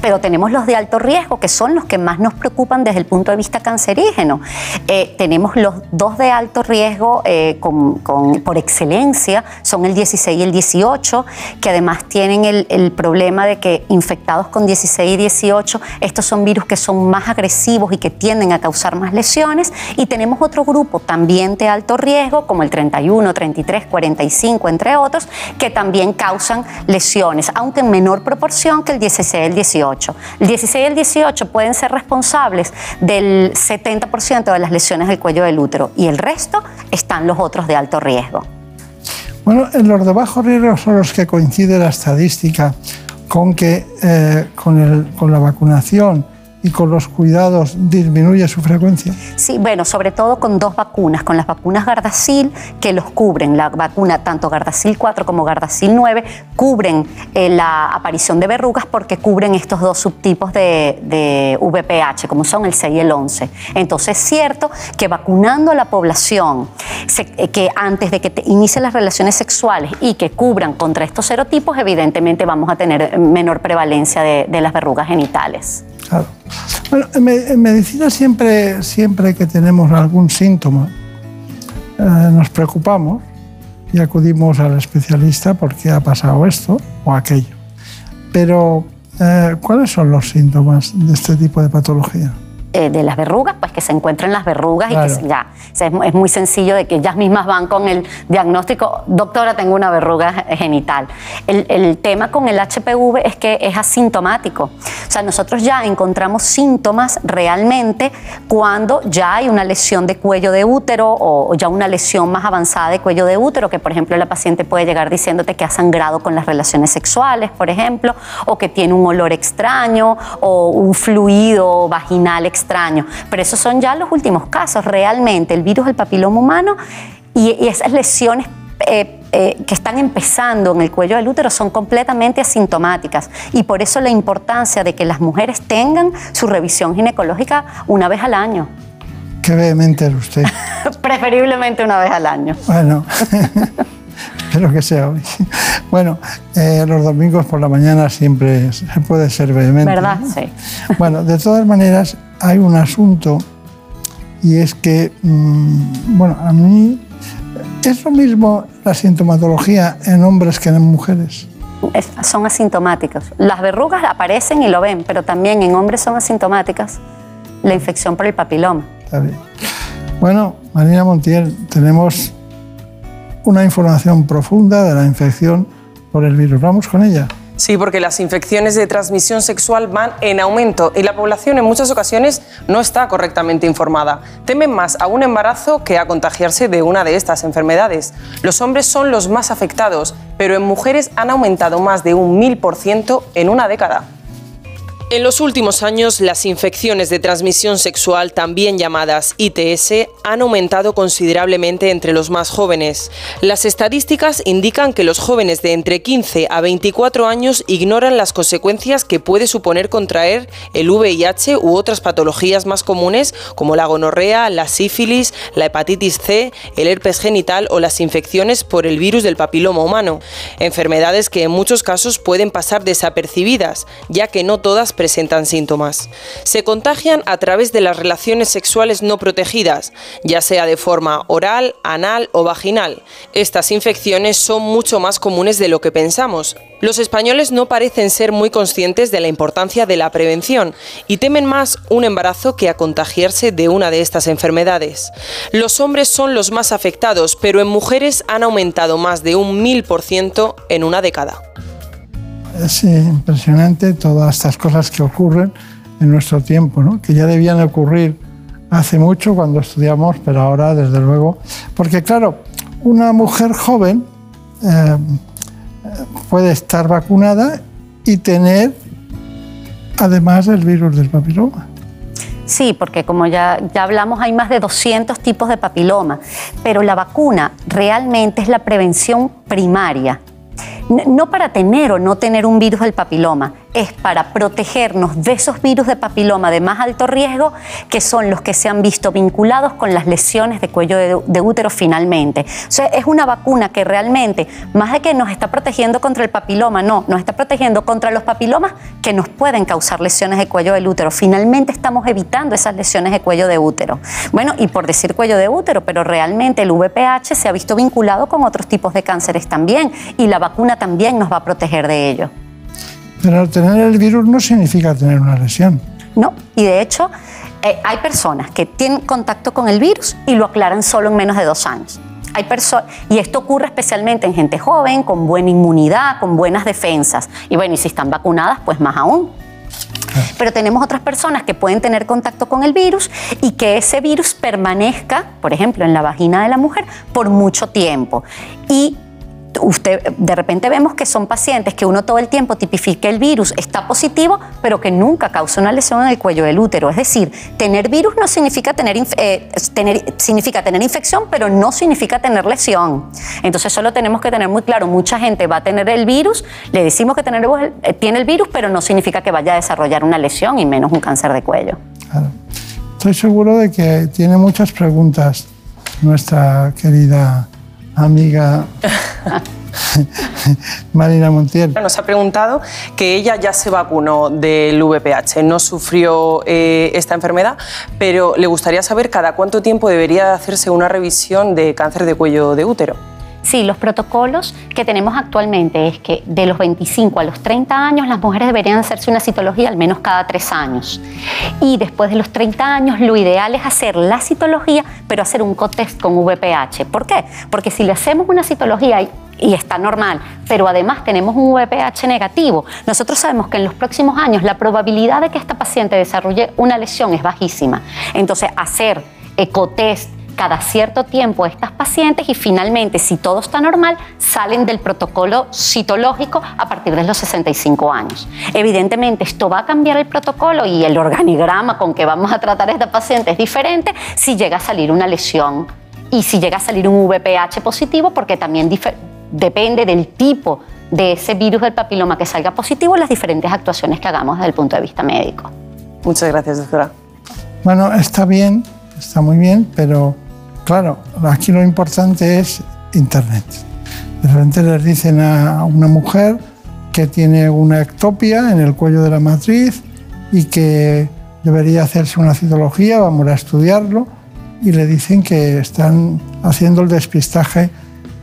Pero tenemos los de alto riesgo, que son los que más nos preocupan desde el punto de vista cancerígeno. Eh, tenemos los dos de alto riesgo eh, por excelencia, son el 16 y el 18, que además tienen el, el, problema de que infectados con 16 y 18, estos son virus que son más agresivos y que tienden a causar más lesiones. Y tenemos otro grupo también de alto riesgo, como el 31, 33, 45, entre otros, que también causan lesiones, aunque en menor proporción que el 16 y el 18. El 16 y el 18 pueden ser responsables del 70% de las lesiones del cuello del útero y el resto están los otros de alto riesgo. Bueno, en los de bajo riesgo son los que coincide la estadística con que eh, con, con la vacunación y con los cuidados disminuye su frecuencia? Sí, bueno, sobre todo con dos vacunas, con las vacunas Gardasil que los cubren, la vacuna tanto Gardasil 4 como Gardasil 9 cubren eh, la aparición de verrugas porque cubren estos dos subtipos de, de, VPH, como son el 6 y el 11. Entonces es cierto que vacunando a la población, eh, que antes de que te inicien las relaciones sexuales y que cubran contra estos serotipos, evidentemente vamos a tener menor prevalencia de las verrugas genitales. Claro. Bueno, en, medicina siempre, siempre que tenemos algún síntoma, eh, nos preocupamos y acudimos al especialista porque ha pasado esto o aquello. Pero, eh, ¿cuáles son los síntomas de este tipo de patología? Eh, de las verrugas, pues que se encuentren las verrugas y que ya, es, muy sencillo de que ellas mismas van con el diagnóstico, doctora, tengo una verruga genital. El, tema con el HPV es que es asintomático. O sea, nosotros ya encontramos síntomas realmente cuando ya hay una lesión de cuello de útero o, ya una lesión más avanzada de cuello de útero, que por ejemplo la paciente puede llegar diciéndote que ha sangrado con las relaciones sexuales, por ejemplo, o que tiene un olor extraño o un fluido vaginal extraño extraño. Pero esos son ya los últimos casos. Realmente el virus del papiloma humano y, esas lesiones eh, eh, que están empezando en el cuello del útero son completamente asintomáticas y por eso la importancia de que las mujeres tengan su revisión ginecológica una vez al año. Qué vehemente es usted. (laughs) Preferiblemente una vez al año. Bueno, (laughs) espero que sea hoy. Bueno, eh, los domingos por la mañana siempre se puede ser vehemente. ¿Verdad? Sí. Bueno, de todas maneras, hay un asunto y es que, mm, bueno, a mí es lo mismo la sintomatología en hombres que en mujeres. son asintomáticos. Las verrugas aparecen y lo ven, pero también en hombres son asintomáticas la infección por el papiloma. Está bien. Bueno, Marina Montiel, tenemos una información profunda de la infección por el virus. Vamos con ella. Sí, porque las infecciones de transmisión sexual van en aumento y la población en muchas ocasiones no está correctamente informada. Temen más a un embarazo que a contagiarse de una de estas enfermedades. Los hombres son los más afectados, pero en mujeres han aumentado más de un mil por ciento en una década. En los últimos años, las infecciones de transmisión sexual, también llamadas ITS, han aumentado considerablemente entre los más jóvenes. Las estadísticas indican que los jóvenes de entre 15 a 24 años ignoran las consecuencias que puede suponer contraer el VIH u otras patologías más comunes como la gonorrea, la sífilis, la hepatitis C, el herpes genital o las infecciones por el virus del papiloma humano. Enfermedades que en muchos casos pueden pasar desapercibidas, ya que no todas presentan síntomas. Se contagian a través de las relaciones sexuales no protegidas, ya sea de forma oral, anal o vaginal. Estas infecciones son mucho más comunes de lo que pensamos. Los españoles no parecen ser muy conscientes de la importancia de la prevención y temen más un embarazo que a contagiarse de una de estas enfermedades. Los hombres son los más afectados, pero en mujeres han aumentado más de un mil por ciento en una década. Es impresionante todas estas cosas que ocurren en nuestro tiempo, ¿no? que ya debían ocurrir hace mucho cuando estudiamos, pero ahora desde luego, porque claro, una mujer joven eh, puede estar vacunada y tener además el virus del papiloma. Sí, porque como ya, ya hablamos, hay más de 200 tipos de papiloma, pero la vacuna realmente es la prevención primaria, no para tener o no tener un virus del papiloma, es para protegernos de esos virus de papiloma de más alto riesgo, que son los que se han visto vinculados con las lesiones de cuello de, útero finalmente. O sea, es una vacuna que realmente, más de que nos está protegiendo contra el papiloma, no, nos está protegiendo contra los papilomas que nos pueden causar lesiones de cuello del útero. Finalmente estamos evitando esas lesiones de cuello de útero. Bueno, y por decir cuello de útero, pero realmente el VPH se ha visto vinculado con otros tipos de cánceres también, y la vacuna también nos va a proteger de ello. Pero tener el virus no significa tener una lesión. No, y de hecho eh, hay personas que tienen contacto con el virus y lo aclaran solo en menos de dos años. Hay y esto ocurre especialmente en gente joven, con buena inmunidad, con buenas defensas. Y bueno, y si están vacunadas, pues más aún. Pero tenemos otras personas que pueden tener contacto con el virus y que ese virus permanezca, por ejemplo, en la vagina de la mujer por mucho tiempo. Y usted de repente vemos que son pacientes que uno todo el tiempo tipifica el virus, está positivo, pero que nunca causa una lesión en el cuello del útero. Es decir, tener virus no significa tener, eh, tener, significa tener infección, pero no significa tener lesión. Entonces solo tenemos que tener muy claro, mucha gente va a tener el virus, le decimos que tener, eh, tiene el virus, pero no significa que vaya a desarrollar una lesión y menos un cáncer de cuello. Estoy seguro de que tiene muchas preguntas nuestra querida amiga (laughs) Marina Montiel. Nos ha preguntado que ella ya se vacunó del VPH, no sufrió eh, esta enfermedad, pero le gustaría saber cada cuánto tiempo debería hacerse una revisión de cáncer de cuello de útero. Sí, los protocolos que tenemos actualmente es que de los 25 a los 30 años las mujeres deberían hacerse una citología al menos cada tres años. Y después de los 30 años lo ideal es hacer la citología, pero hacer un cotest con VPH. ¿Por qué? Porque si le hacemos una citología y está normal, pero además tenemos un VPH negativo, nosotros sabemos que en los próximos años la probabilidad de que esta paciente desarrolle una lesión es bajísima. Entonces, hacer ecotest cada cierto tiempo estas pacientes y finalmente, si todo está normal, salen del protocolo citológico a partir de los 65 años. Evidentemente, esto va a cambiar el protocolo y el organigrama con que vamos a tratar a esta paciente es diferente si llega a salir una lesión y si llega a salir un VPH positivo, porque también depende del tipo de ese virus del papiloma que salga positivo y las diferentes actuaciones que hagamos desde el punto de vista médico. Muchas gracias, doctora. Bueno, está bien, está muy bien, pero Claro, aquí lo importante es Internet. De repente les dicen a una mujer que tiene una ectopia en el cuello de la matriz y que debería hacerse una citología, vamos a estudiarlo, y le dicen que están haciendo el despistaje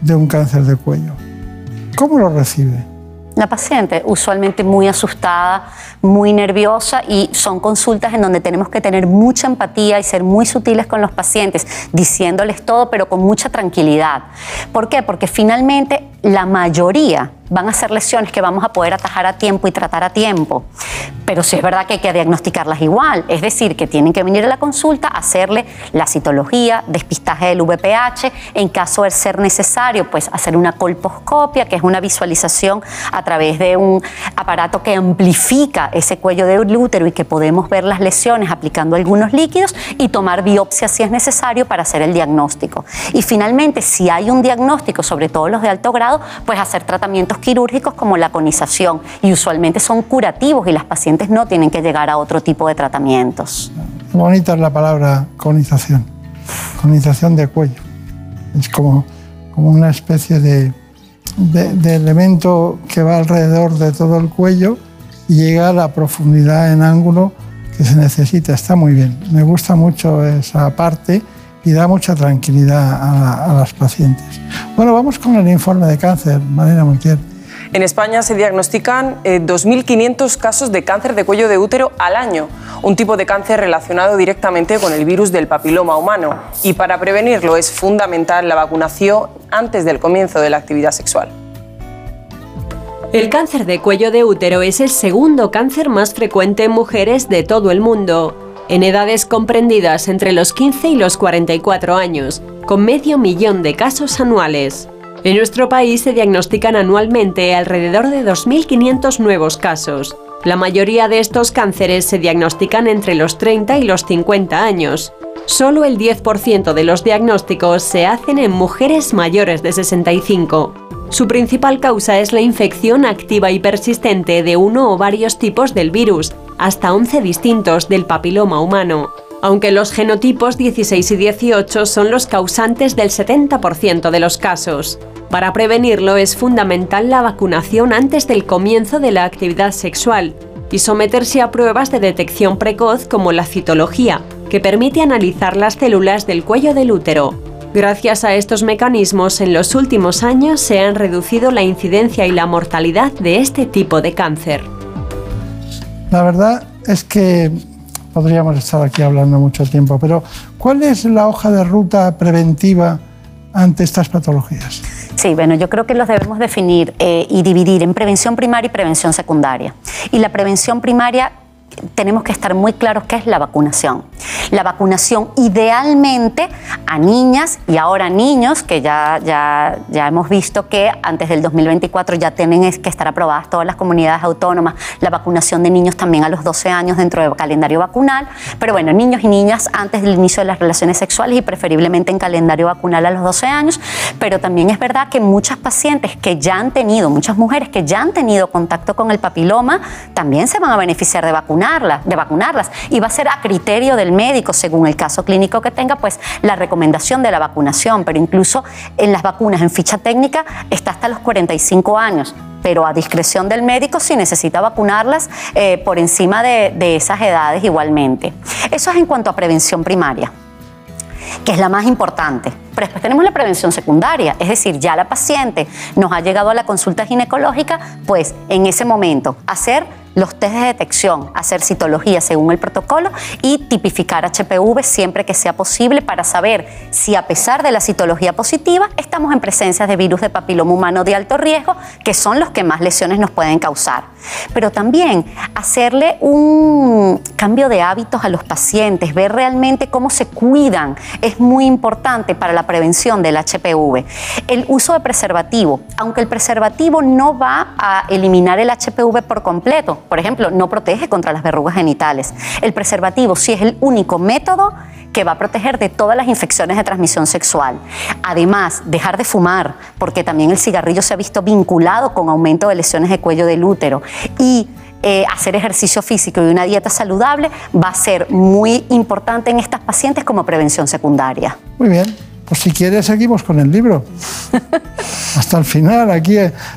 de un cáncer de cuello. ¿Cómo lo recibe? La paciente usualmente muy asustada, muy nerviosa y son consultas en donde tenemos que tener mucha empatía y ser muy sutiles con los pacientes, diciéndoles todo pero con mucha tranquilidad. ¿Por qué? Porque finalmente la mayoría van a ser lesiones que vamos a poder atajar a tiempo y tratar a tiempo. Pero sí es verdad que hay que diagnosticarlas igual, es decir, que tienen que venir a la consulta, hacerle la citología, despistaje del VPH, en caso de ser necesario, pues hacer una colposcopia, que es una visualización a través de un aparato que amplifica ese cuello del útero y que podemos ver las lesiones aplicando algunos líquidos y tomar biopsia si es necesario para hacer el diagnóstico. Y finalmente, si hay un diagnóstico, sobre todo los de alto grado, pues hacer tratamientos quirúrgicos como la conización y usualmente son curativos y las pacientes no tienen que llegar a otro tipo de tratamientos. Bonita es la palabra conización, conización de cuello. Es como, como una especie de, de, elemento que va alrededor de todo el cuello y llega a la profundidad en ángulo que se necesita. Está muy bien. Me gusta mucho esa parte y da mucha tranquilidad a, a las pacientes. Bueno, vamos con el informe de cáncer, Marina Montiel. En España se diagnostican eh, 2.500 casos de cáncer de cuello de útero al año, un tipo de cáncer relacionado directamente con el virus del papiloma humano. Y para prevenirlo es fundamental la vacunación antes del comienzo de la actividad sexual. El cáncer de cuello de útero es el segundo cáncer más frecuente en mujeres de todo el mundo, en edades comprendidas entre los 15 y los 44 años, con medio millón de casos anuales. En nuestro país se diagnostican anualmente alrededor de 2.500 nuevos casos. La mayoría de estos cánceres se diagnostican entre los 30 y los 50 años. Solo el 10% de los diagnósticos se hacen en mujeres mayores de 65. Su principal causa es la infección activa y persistente de uno o varios tipos del virus, hasta 11 distintos del papiloma humano, aunque los genotipos 16 y 18 son los causantes del 70% de los casos. Para prevenirlo es fundamental la vacunación antes del comienzo de la actividad sexual y someterse a pruebas de detección precoz como la citología, que permite analizar las células del cuello del útero. Gracias a estos mecanismos, en los últimos años se han reducido la incidencia y la mortalidad de este tipo de cáncer. La verdad es que podríamos estar aquí hablando mucho tiempo, pero ¿cuál es la hoja de ruta preventiva ante estas patologías? Sí, bueno, yo creo que los debemos definir eh, y dividir en prevención primaria y prevención secundaria. Y la prevención primaria tenemos que estar muy claros qué es la vacunación. La vacunación idealmente a niñas y ahora niños, que ya, ya, ya hemos visto que antes del 2024 ya tienen que estar aprobadas todas las comunidades autónomas, la vacunación de niños también a los 12 años dentro del calendario vacunal, pero bueno, niños y niñas antes del inicio de las relaciones sexuales y preferiblemente en calendario vacunal a los 12 años, pero también es verdad que muchas pacientes que ya han tenido, muchas mujeres que ya han tenido contacto con el papiloma, también se van a beneficiar de de vacunarlas y va a ser a criterio del médico, según el caso clínico que tenga, pues la recomendación de la vacunación, pero incluso en las vacunas en ficha técnica está hasta los 45 años pero a discreción del médico si necesita vacunarlas eh, por encima de, de esas edades igualmente. Eso es en cuanto a prevención primaria que es la más importante. Pero después tenemos la prevención secundaria, es decir, ya la paciente nos ha llegado a la consulta ginecológica, pues en ese momento hacer los test de detección, hacer citología según el protocolo y tipificar HPV siempre que sea posible para saber si a pesar de la citología positiva estamos en presencia de virus de papiloma humano de alto riesgo, que son los que más lesiones nos pueden causar. Pero también hacerle un cambio de hábitos a los pacientes, ver realmente cómo se cuidan, es muy importante para la prevención del HPV. El uso de preservativo, aunque el preservativo no va a eliminar el HPV por completo, por ejemplo, no protege contra las verrugas genitales. El preservativo sí es el único método que va a proteger de todas las infecciones de transmisión sexual. Además, dejar de fumar, porque también el cigarrillo se ha visto vinculado con aumento de lesiones de cuello del útero. Y eh, hacer ejercicio físico y una dieta saludable va a ser muy importante en estas pacientes como prevención secundaria. Muy bien. Pues si quieres seguimos con el libro. (laughs) hasta el final, aquí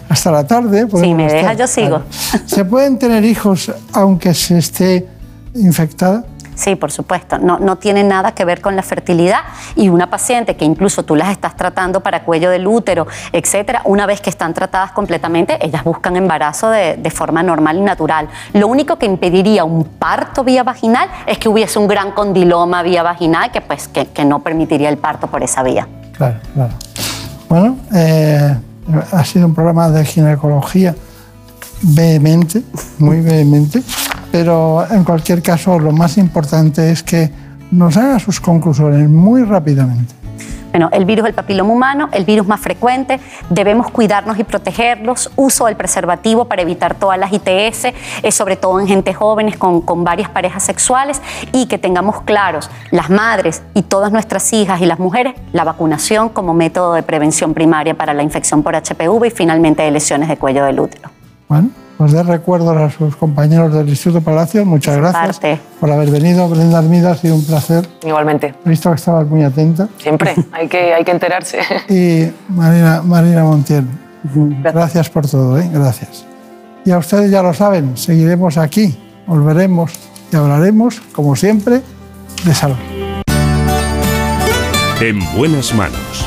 hasta la tarde. Si me dejas, yo sigo. ¿Se pueden tener hijos aunque se esté infectada? Sí, por supuesto. No, no tiene nada que ver con la fertilidad. Y una paciente que incluso tú las estás tratando para cuello del útero, etcétera, una vez que están tratadas completamente, ellas buscan embarazo de, forma normal y natural. Lo único que impediría un parto vía vaginal es que hubiese un gran condiloma vía vaginal que, pues, que, que no permitiría el parto por esa vía. Claro, claro. Bueno, eh, ha sido un programa de ginecología vehemente, muy vehemente, pero en cualquier caso lo más importante es que nos haga sus conclusiones muy rápidamente. Bueno, el virus del papiloma humano, el virus más frecuente, debemos cuidarnos y protegerlos, uso del preservativo para evitar todas las ITS, eh, sobre todo en gente jóvenes con, con varias parejas sexuales y que tengamos claros, las madres y todas nuestras hijas y las mujeres, la vacunación como método de prevención primaria para la infección por HPV y finalmente de lesiones de cuello del útero. Bueno, pues de recuerdo a sus compañeros del Instituto Palacio. Muchas gracias por haber venido. Brenda Armida, ha sido un placer. Igualmente. He visto que estabas muy atenta. Siempre, (laughs) hay que, hay que enterarse. Y Marina, Marina Montiel, gracias por todo. ¿eh? Gracias. Y a ustedes ya lo saben, seguiremos aquí, volveremos y hablaremos, como siempre, de salud. En buenas manos.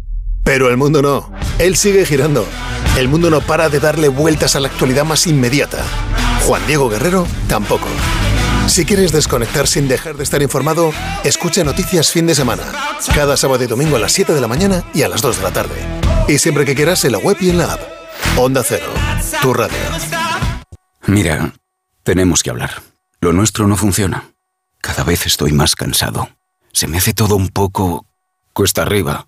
Pero el mundo no. Él sigue girando. El mundo no para de darle vueltas a la actualidad más inmediata. Juan Diego Guerrero tampoco. Si quieres desconectar sin dejar de estar informado, escucha Noticias Fin de Semana. Cada sábado y domingo a las 7 de la mañana y a las 2 de la tarde. Y siempre que quieras en la web y en la app. Onda Cero, tu radio. Mira, tenemos que hablar. Lo nuestro no funciona. Cada vez estoy más cansado. Se me hace todo un poco cuesta arriba.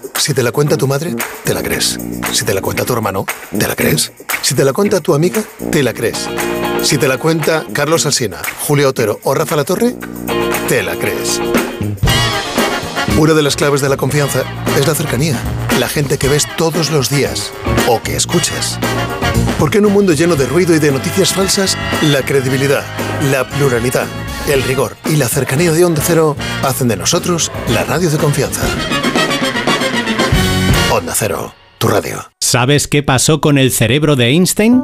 si te la cuenta tu madre, te la crees. Si te la cuenta tu hermano, te la crees. Si te la cuenta tu amiga, te la crees. Si te la cuenta Carlos Alsina, Julio Otero o Rafa La Torre, te la crees. Una de las claves de la confianza es la cercanía, la gente que ves todos los días o que escuchas. Porque en un mundo lleno de ruido y de noticias falsas, la credibilidad, la pluralidad, el rigor y la cercanía de Onda Cero hacen de nosotros la radio de confianza. Onda Cero, tu radio. ¿Sabes qué pasó con el cerebro de Einstein?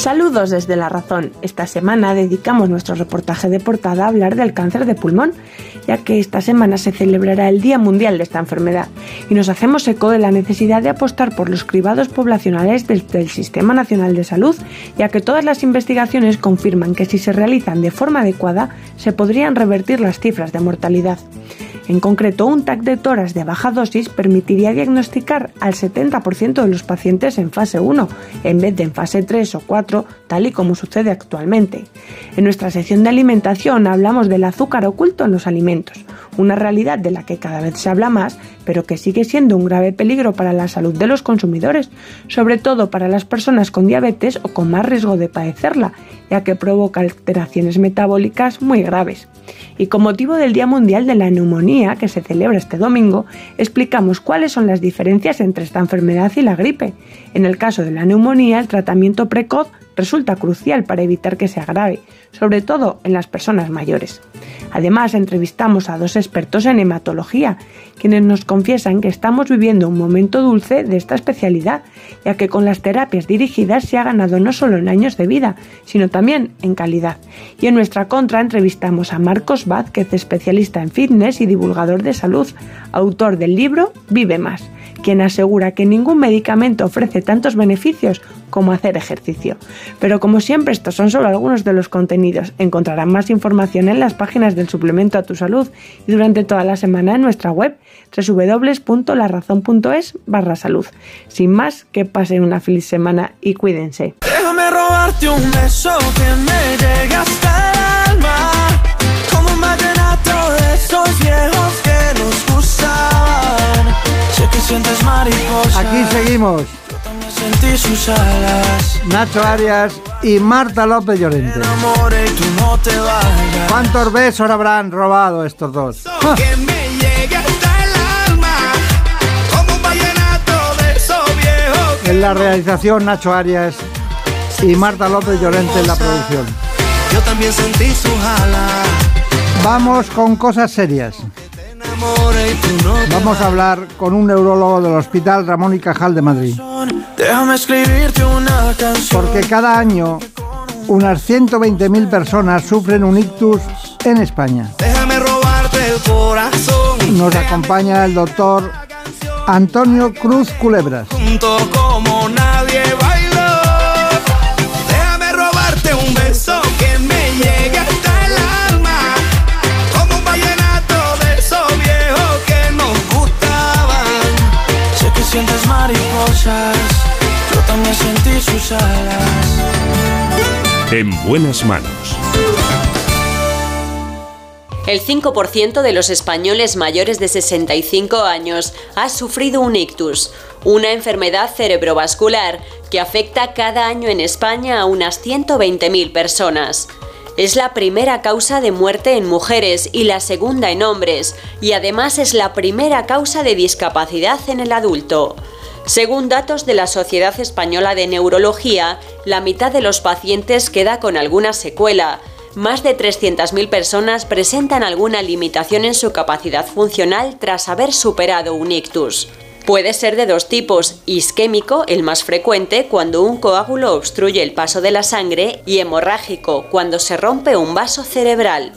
Saludos desde La Razón. Esta semana dedicamos nuestro reportaje de portada a hablar del cáncer de pulmón, ya que esta semana se celebrará el Día Mundial de esta enfermedad y nos hacemos eco de la necesidad de apostar por los cribados poblacionales del, del Sistema Nacional de Salud, ya que todas las investigaciones confirman que si se realizan de forma adecuada se podrían revertir las cifras de mortalidad. En concreto, un TAC de toras de baja dosis permitiría diagnosticar al 70% de los pacientes en fase 1, en vez de en fase 3 o 4, tal y como sucede actualmente. En nuestra sección de alimentación hablamos del azúcar oculto en los alimentos, una realidad de la que cada vez se habla más, pero que sigue siendo un grave peligro para la salud de los consumidores, sobre todo para las personas con diabetes o con más riesgo de padecerla, ya que provoca alteraciones metabólicas muy graves. Y con motivo del Día Mundial de la Neumonía, que se celebra este domingo, explicamos cuáles son las diferencias entre esta enfermedad y la gripe. En el caso de la neumonía, el tratamiento precoz resulta crucial para evitar que se agrave, sobre todo en las personas mayores. Además, entrevistamos a dos expertos en hematología, quienes nos confiesan que estamos viviendo un momento dulce de esta especialidad, ya que con las terapias dirigidas se ha ganado no solo en años de vida, sino también en calidad. Y en nuestra contra entrevistamos a Marcos Vázquez, especialista en fitness y divulgador de salud, autor del libro Vive Más quien asegura que ningún medicamento ofrece tantos beneficios como hacer ejercicio. Pero como siempre, estos son solo algunos de los contenidos. Encontrarán más información en las páginas del suplemento a tu salud y durante toda la semana en nuestra web www.larazón.es barra salud. Sin más, que pasen una feliz semana y cuídense. Déjame robarte un beso que me llegue hasta el alma. Como un de esos viejos que nos gustaban. Sé que sientes mariposas. Aquí seguimos. Yo también sentí sus alas. Nacho Arias y Marta López Llorente. No. ¿Cuántos besos habrán robado estos dos? En la realización Nacho Arias y Marta López Llorente en la producción. yo también sentí sus alas. Vamos con cosas serias. Vamos a hablar con un neurólogo del Hospital Ramón y Cajal de Madrid. Porque cada año unas 120.000 personas sufren un ictus en España. Nos acompaña el doctor Antonio Cruz Culebras. Sientes mariposas. Yo también sentí sus alas. En buenas manos. El 5% de los españoles mayores de 65 años ha sufrido un ictus, una enfermedad cerebrovascular que afecta cada año en España a unas 120.000 personas. Es la primera causa de muerte en mujeres y la segunda en hombres, y además es la primera causa de discapacidad en el adulto. Según datos de la Sociedad Española de Neurología, la mitad de los pacientes queda con alguna secuela. Más de 300.000 personas presentan alguna limitación en su capacidad funcional tras haber superado un ictus. Puede ser de dos tipos, isquémico, el más frecuente, cuando un coágulo obstruye el paso de la sangre, y hemorrágico, cuando se rompe un vaso cerebral.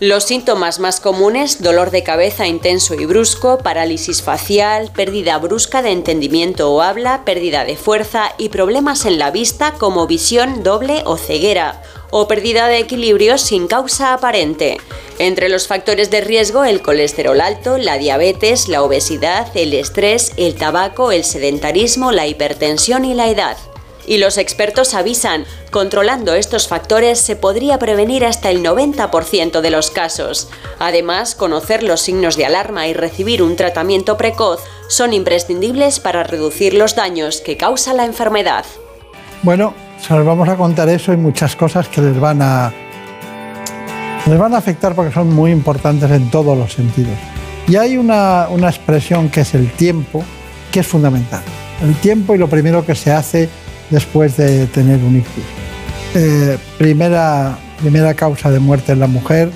Los síntomas más comunes, dolor de cabeza intenso y brusco, parálisis facial, pérdida brusca de entendimiento o habla, pérdida de fuerza y problemas en la vista como visión doble o ceguera, o pérdida de equilibrio sin causa aparente. Entre los factores de riesgo, el colesterol alto, la diabetes, la obesidad, el estrés, el tabaco, el sedentarismo, la hipertensión y la edad. Y los expertos avisan, controlando estos factores se podría prevenir hasta el 90% de los casos. Además, conocer los signos de alarma y recibir un tratamiento precoz son imprescindibles para reducir los daños que causa la enfermedad. Bueno, se los vamos a contar eso y muchas cosas que les van a les van a afectar porque son muy importantes en todos los sentidos. Y hay una, una expresión que es el tiempo, que es fundamental. El tiempo y lo primero que se hace después de tener un ictus. Eh, primera, primera causa de muerte en la mujer,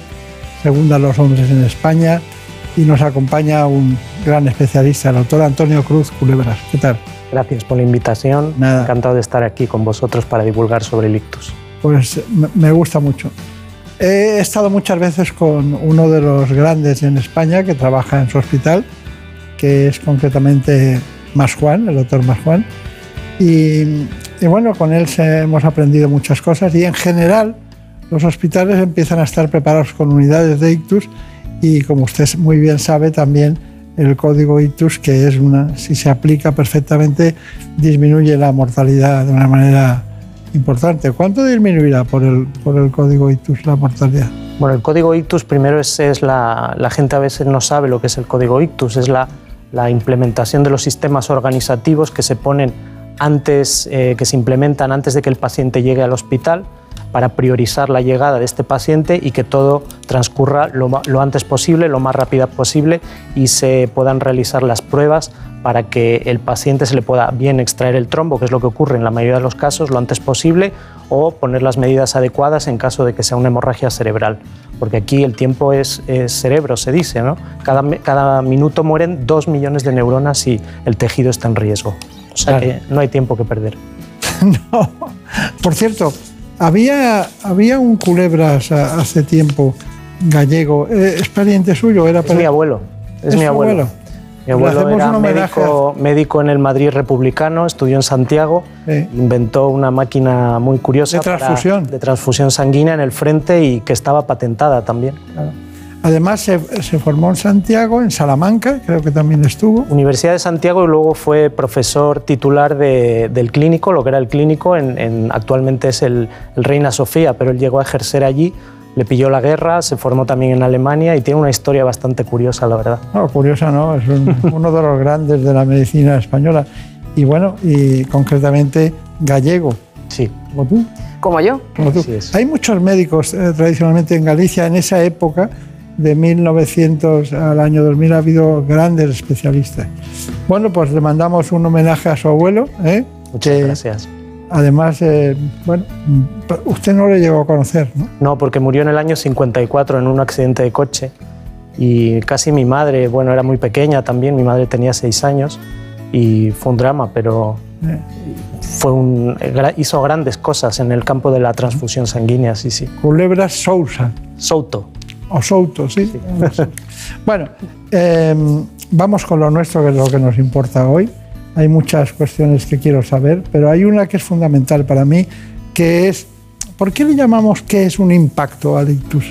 segunda los hombres en España y nos acompaña un gran especialista, el doctor Antonio Cruz Culebras. ¿Qué tal? Gracias por la invitación. Encantado de estar aquí con vosotros para divulgar sobre el ictus. Pues me- gusta mucho. He estado muchas veces con uno de los grandes en España que trabaja en su hospital, que es concretamente Mas Juan, el doctor Mas Juan. Y, y bueno, con él hemos aprendido muchas cosas y en general los hospitales empiezan a estar preparados con unidades de ictus y como usted muy bien sabe también el código ictus que es una si se aplica perfectamente disminuye la mortalidad de una manera importante. ¿Cuánto disminuirá por el, por el código ictus la mortalidad? Bueno, el código ictus primero es, es la, la gente a veces no sabe lo que es el código ictus, es la, la implementación de los sistemas organizativos que se ponen antes, eh, que se implementan antes de que el paciente llegue al hospital para priorizar la llegada de este paciente y que todo transcurra lo, lo antes posible, lo más rápido posible y se puedan realizar las pruebas para que el paciente se le pueda bien extraer el trombo, que es lo que ocurre en la mayoría de los casos, lo antes posible, o poner las medidas adecuadas en caso de que sea una hemorragia cerebral. Porque aquí el tiempo es, es cerebro, se dice, ¿no? Cada, cada minuto mueren dos millones de neuronas y el tejido está en riesgo. O sea que no hay tiempo que perder. (laughs) Por cierto, había, había un culebras a- hace tiempo gallego, eh, ¿es pariente suyo? Era Es mi abuelo, es mi su abuelo. Mi abuelo era médico, médico, en el Madrid republicano, estudió en Santiago, inventó una máquina muy curiosa de transfusión. de transfusión sanguínea en el frente y que estaba patentada también. Además se, formó en Santiago, en Salamanca, creo que también estuvo. Universidad de Santiago y luego fue profesor titular del clínico, lo que era el clínico, en, actualmente es el, el Reina Sofía, pero él llegó a ejercer allí le pilló la guerra, se formó también en Alemania y tiene una historia bastante curiosa, la verdad. No, curiosa no, es (laughs) uno de los grandes de la medicina española. Y bueno, y concretamente gallego. Sí. ¿Como tú? Como yo. Como tú. Hay muchos médicos eh, tradicionalmente en Galicia en esa época, de 1900 al año 2000, ha habido grandes especialistas. Bueno, pues le mandamos un homenaje a su abuelo. ¿eh? Muchas gracias Además, eh, bueno, usted no le llegó a conocer, ¿no? No, porque murió en el año 54 en un accidente de coche y casi mi madre, bueno, era muy pequeña también, mi madre tenía seis años y fue un drama, pero eh. fue un, hizo grandes cosas en el campo de la transfusión sanguínea, sí, sí. Culebra Sousa. Souto. O Souto, sí. (laughs) bueno, em, vamos con lo nuestro, que es lo que nos importa hoy. Hay muchas cuestiones que quiero saber, pero hay una que es fundamental para mí, que es, ¿por qué le llamamos que es un impacto al ictus?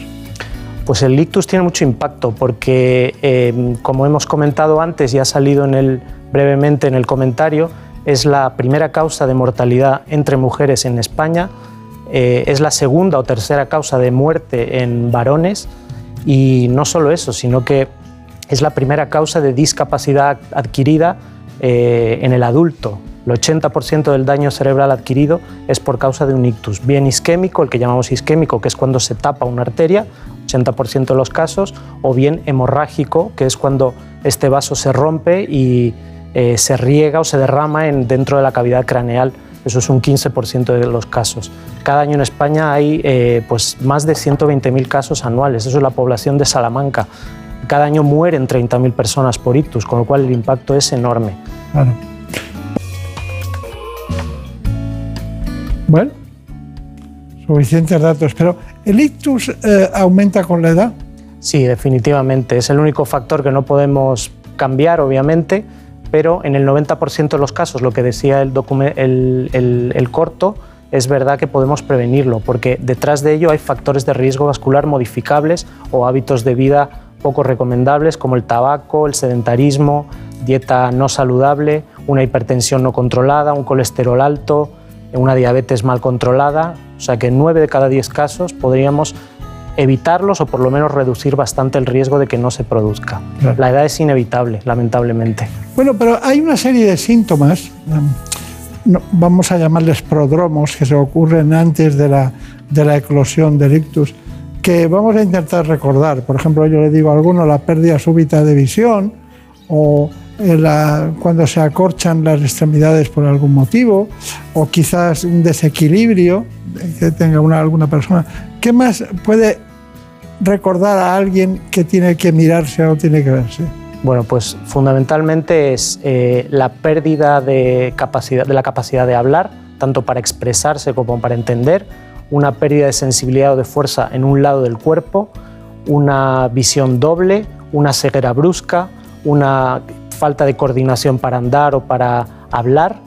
Pues el ictus tiene mucho impacto porque, eh, como hemos comentado antes y ha salido en el, brevemente en el comentario, es la primera causa de mortalidad entre mujeres en España, eh, es la segunda o tercera causa de muerte en varones y no solo eso, sino que es la primera causa de discapacidad adquirida eh, en el adulto. El 80% del daño cerebral adquirido es por causa de un ictus, bien isquémico, el que llamamos isquémico, que es cuando se tapa una arteria, 80% de los casos, o bien hemorrágico, que es cuando este vaso se rompe y eh, se riega o se derrama en, dentro de la cavidad craneal. Eso es un 15% de los casos. Cada año en España hay eh, pues más de 120.000 casos anuales. Eso es la población de Salamanca. Cada año mueren 30.000 personas por ictus, con lo cual el impacto es enorme. Claro. Bueno, suficientes datos, pero ¿el ictus eh, aumenta con la edad? Sí, definitivamente. Es el único factor que no podemos cambiar, obviamente, pero en el 90% de los casos, lo que decía el, corto, es verdad que podemos prevenirlo, porque detrás de ello hay factores de riesgo vascular modificables o hábitos de vida poco recomendables como el tabaco, el sedentarismo, dieta no saludable, una hipertensión no controlada, un colesterol alto, una diabetes mal controlada. O sea que en 9 de cada 10 casos podríamos evitarlos o por lo menos reducir bastante el riesgo de que no se produzca. La edad es inevitable, lamentablemente. Bueno, pero hay una serie de síntomas, vamos a llamarles prodromos, que se ocurren antes de la, de la eclosión del ictus, que vamos a intentar recordar. Por ejemplo, yo le digo a alguno la pérdida súbita de visión o cuando se acorchan las extremidades por algún motivo o quizás un desequilibrio que tenga una, alguna persona. ¿Qué más puede recordar a alguien que tiene que mirarse o tiene que verse? Bueno, pues fundamentalmente es eh, la pérdida de, capacidad, de la capacidad de hablar, tanto para expresarse como para entender, una pérdida de sensibilidad o de fuerza en un lado del cuerpo, una visión doble, una ceguera brusca, una falta de coordinación para andar o para hablar,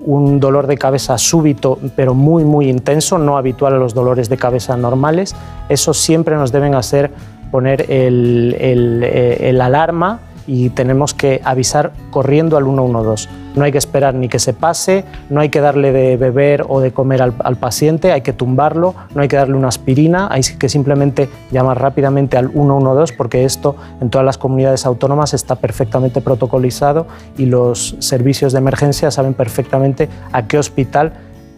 un dolor de cabeza súbito pero muy muy intenso, no habitual a los dolores de cabeza normales, eso siempre nos deben hacer poner el, el, eh, el alarma y tenemos que avisar corriendo al 112. No hay que esperar ni que se pase, no hay que darle de beber o de comer al, paciente, hay que tumbarlo, no hay que darle una aspirina, hay que simplemente llamar rápidamente al 112 porque esto en todas las comunidades autónomas está perfectamente protocolizado y los servicios de emergencia saben perfectamente a qué hospital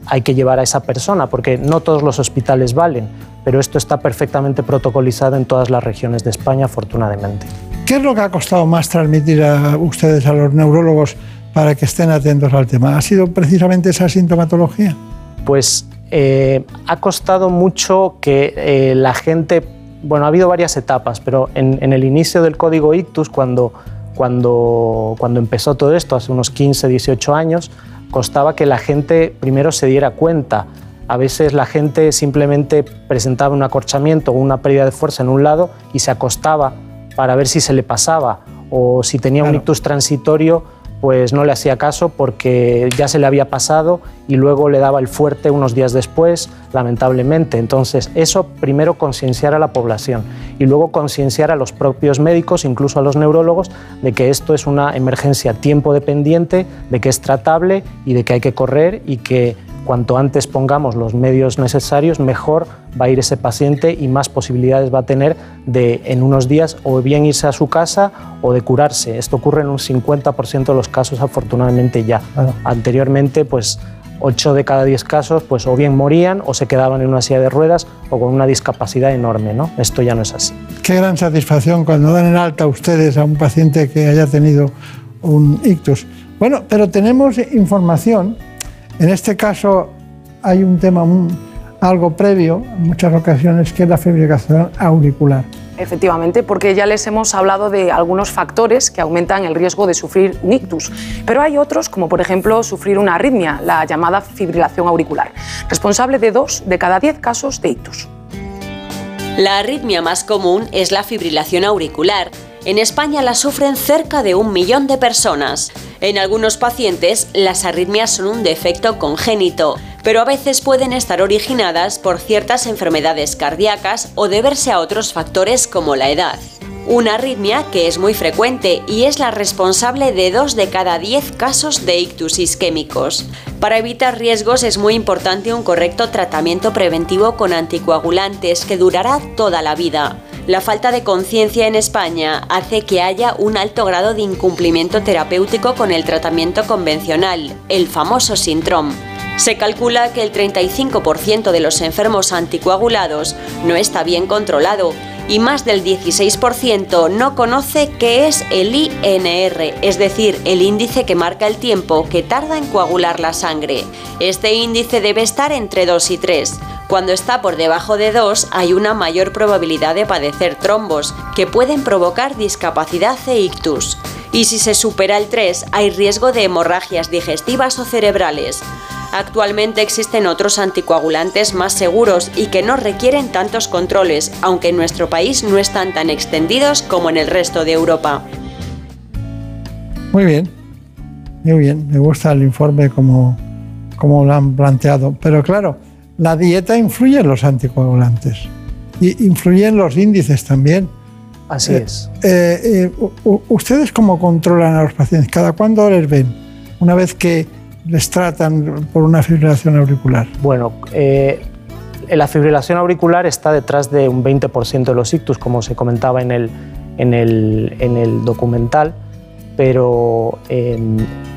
hay que llevar a esa persona, porque no todos los hospitales valen, pero esto está perfectamente protocolizado en todas las regiones de España, afortunadamente. ¿Qué es lo que ha costado más transmitir a ustedes, a los neurólogos, para que estén atentos al tema? ¿Ha sido precisamente esa sintomatología? Pues eh, ha costado mucho que eh, la gente, bueno, ha habido varias etapas, pero en, el inicio del código ictus, cuando, cuando, cuando empezó todo esto, hace unos 15, 18 años, costaba que la gente primero se diera cuenta. A veces la gente simplemente presentaba un acorchamiento o una pérdida de fuerza en un lado y se acostaba para ver si se le pasaba o si tenía un ictus transitorio, pues no le hacía caso porque ya se le había pasado y luego le daba el fuerte unos días después, lamentablemente. Entonces, eso primero concienciar a la población y luego concienciar a los propios médicos, incluso a los neurólogos, de que esto es una emergencia tiempo dependiente, de que es tratable y de que hay que correr y que cuanto antes pongamos los medios necesarios, mejor va a ir ese paciente y más posibilidades va a tener de en unos días o bien irse a su casa o de curarse. Esto ocurre en un 50% de los casos afortunadamente ya. Anteriormente, pues 8 de cada 10 casos pues o bien morían o se quedaban en una silla de ruedas o con una discapacidad enorme, ¿no? Esto ya no es así. Qué gran satisfacción cuando dan en alta ustedes a un paciente que haya tenido un ictus. Bueno, pero tenemos información en este caso hay un tema algo previo, en muchas ocasiones, que es la fibrilación auricular. Efectivamente, porque ya les hemos hablado de algunos factores que aumentan el riesgo de sufrir un ictus, pero hay otros, como por ejemplo sufrir una arritmia, la llamada fibrilación auricular, responsable de dos de cada diez casos de ictus. La arritmia más común es la fibrilación auricular. En España la sufren cerca de un millón de personas. En algunos pacientes, las arritmias son un defecto congénito, pero a veces pueden estar originadas por ciertas enfermedades cardíacas o deberse a otros factores como la edad. Una arritmia que es muy frecuente y es la responsable de 2 de cada 10 casos de ictus isquémicos. Para evitar riesgos es muy importante un correcto tratamiento preventivo con anticoagulantes que durará toda la vida. La falta de conciencia en España hace que haya un alto grado de incumplimiento terapéutico con el tratamiento convencional, el famoso síndrome. Se calcula que el 35% de los enfermos anticoagulados no está bien controlado y más del 16% no conoce qué es el INR, es decir, el índice que marca el tiempo que tarda en coagular la sangre. Este índice debe estar entre 2 y 3. Cuando está por debajo de 2 hay una mayor probabilidad de padecer trombos, que pueden provocar discapacidad e ictus. Y si se supera el 3 hay riesgo de hemorragias digestivas o cerebrales. Actualmente existen otros anticoagulantes más seguros y que no requieren tantos controles, aunque en nuestro país no están tan extendidos como en el resto de Europa. Muy bien, muy bien, me gusta el informe como, como lo han planteado, pero claro, la dieta influye en los anticoagulantes y influyen los índices también. Así Eh, es. eh, eh, ¿Ustedes cómo controlan a los pacientes? ¿Cada cuándo les ven? Una vez que les tratan por una fibrilación auricular. Bueno, eh, la fibrilación auricular está detrás de un 20% de los ictus, como se comentaba en el, en el, en el documental, pero eh,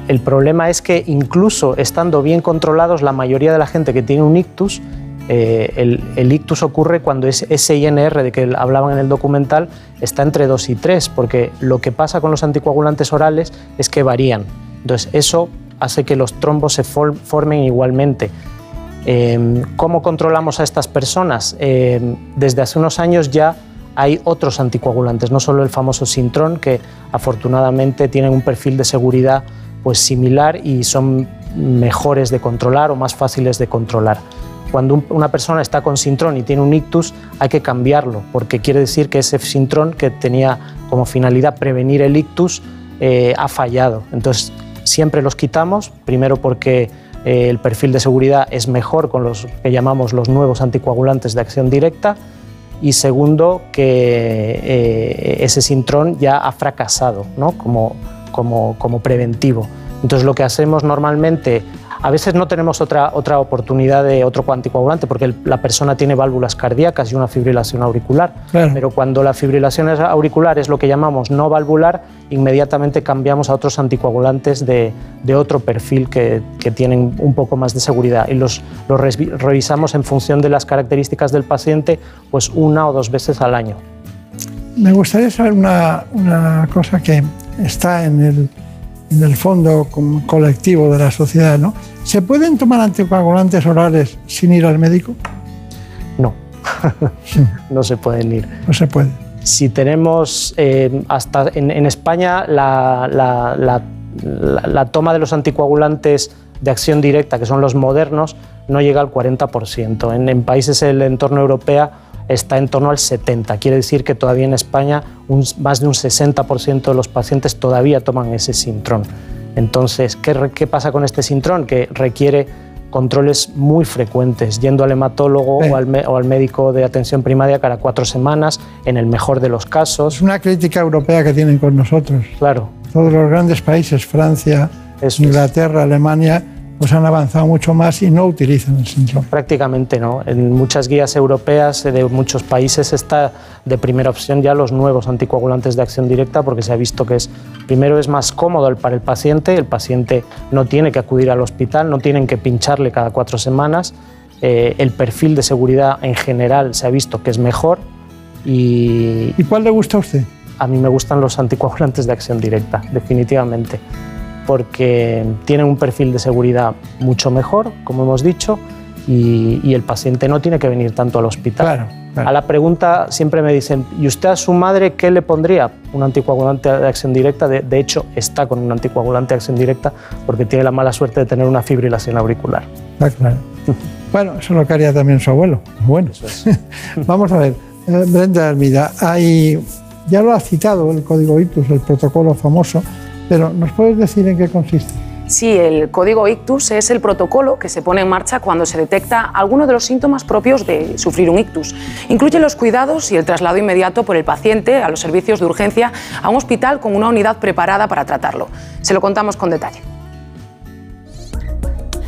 el problema es que incluso estando bien controlados, la mayoría de la gente que tiene un ictus, eh, el, ictus ocurre cuando es ese INR de que hablaban en el documental está entre 2 y 3, porque lo que pasa con los anticoagulantes orales es que varían. Entonces, eso hace que los trombos se for- formen igualmente. Eh, ¿Cómo controlamos a estas personas? Eh, desde hace unos años ya hay otros anticoagulantes, no solo el famoso Sintron, que afortunadamente tienen un perfil de seguridad pues, similar y son mejores de controlar o más fáciles de controlar. Cuando un- una persona está con Sintron y tiene un ictus, hay que cambiarlo, porque quiere decir que ese Sintron, que tenía como finalidad prevenir el ictus, eh, ha fallado. Entonces, siempre los quitamos, primero porque eh, el perfil de seguridad es mejor con los que llamamos los nuevos anticoagulantes de acción directa y segundo que eh, ese sintrón ya ha fracasado ¿no? como, como, como preventivo. Entonces lo que hacemos normalmente, a veces no tenemos otra, otra oportunidad de otro anticoagulante porque el- la persona tiene válvulas cardíacas y una fibrilación auricular, pero cuando la fibrilación auricular es lo que llamamos no valvular, inmediatamente cambiamos a otros anticoagulantes de, de otro perfil que, que tienen un poco más de seguridad. Y los, revisamos en función de las características del paciente pues una o dos veces al año. Me gustaría saber una, una cosa que está en el, en el fondo colectivo de la sociedad. ¿no? ¿Se pueden tomar anticoagulantes orales sin ir al médico? No, (laughs) no se pueden ir. No se puede. Si tenemos eh, hasta en, en España la, la- la- la- la toma de los anticoagulantes de acción directa, que son los modernos, no llega al 40%. En, en países del entorno europeo, está en torno al 70. Quiere decir que todavía en España un, más de un 60% de los pacientes todavía toman ese sintrón. Entonces, ¿qué, ¿qué, pasa con este sintrón? Que requiere controles muy frecuentes, yendo al hematólogo o, al o, al médico de atención primaria cada cuatro semanas, en el mejor de los casos. Es una crítica europea que tienen con nosotros. Claro. Todos los grandes países, Francia, Eso Inglaterra, es. Alemania, pues han avanzado mucho más y no utilizan el síndrome. Prácticamente no. En muchas guías europeas de muchos países está de primera opción ya los nuevos anticoagulantes de acción directa porque se ha visto que es primero es más cómodo para el paciente, el paciente no tiene que acudir al hospital, no tienen que pincharle cada cuatro semanas, eh, el perfil de seguridad en general se ha visto que es mejor y... ¿Y cuál le gusta a usted? A mí me gustan los anticoagulantes de acción directa, definitivamente porque tienen un perfil de seguridad mucho mejor, como hemos dicho, y, y el paciente no tiene que venir tanto al hospital. Claro, claro. A la pregunta siempre me dicen, ¿y usted a su madre qué le pondría? Un anticoagulante de acción directa. De, de, hecho, está con un anticoagulante de acción directa porque tiene la mala suerte de tener una fibrilación auricular. Ah, claro. (laughs) bueno, eso es lo que haría también su abuelo. Bueno, es. (laughs) vamos a ver. Eh, Brenda Hermida, hay, ya lo ha citado el código ICTUS, el protocolo famoso, pero ¿nos puedes decir en qué consiste? Sí, el código ictus es el protocolo que se pone en marcha cuando se detecta alguno de los síntomas propios de sufrir un ictus. Incluye los cuidados y el traslado inmediato por el paciente a los servicios de urgencia a un hospital con una unidad preparada para tratarlo. Se lo contamos con detalle.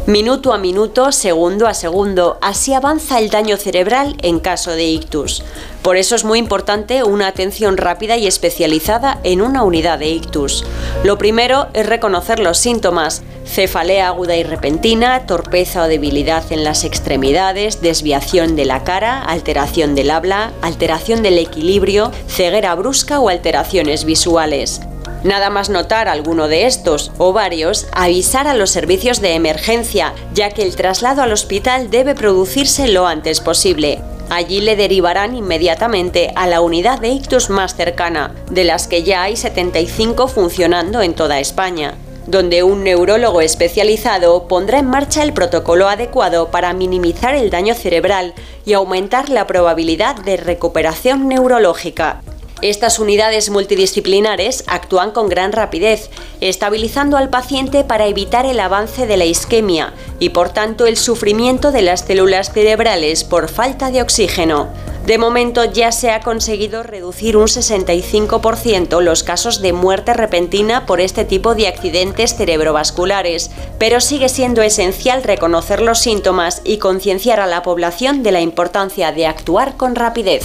Minuto a minuto, segundo a segundo, así avanza el daño cerebral en caso de ictus. Por eso es muy importante una atención rápida y especializada en una unidad de ictus. Lo primero es reconocer los síntomas, cefalea aguda y repentina, torpeza o debilidad en las extremidades, desviación de la cara, alteración del habla, alteración del equilibrio, ceguera brusca o alteraciones visuales. Nada más notar alguno de estos o varios, avisar a los servicios de emergencia, ya que el traslado al hospital debe producirse lo antes posible. Allí le derivarán inmediatamente a la unidad de ictus más cercana, de las que ya hay 75 funcionando en toda España donde un neurólogo especializado pondrá en marcha el protocolo adecuado para minimizar el daño cerebral y aumentar la probabilidad de recuperación neurológica. Estas unidades multidisciplinares actúan con gran rapidez, estabilizando al paciente para evitar el avance de la isquemia y por tanto el sufrimiento de las células cerebrales por falta de oxígeno. De momento ya se ha conseguido reducir un 65% los casos de muerte repentina por este tipo de accidentes cerebrovasculares, pero sigue siendo esencial reconocer los síntomas y concienciar a la población de la importancia de actuar con rapidez.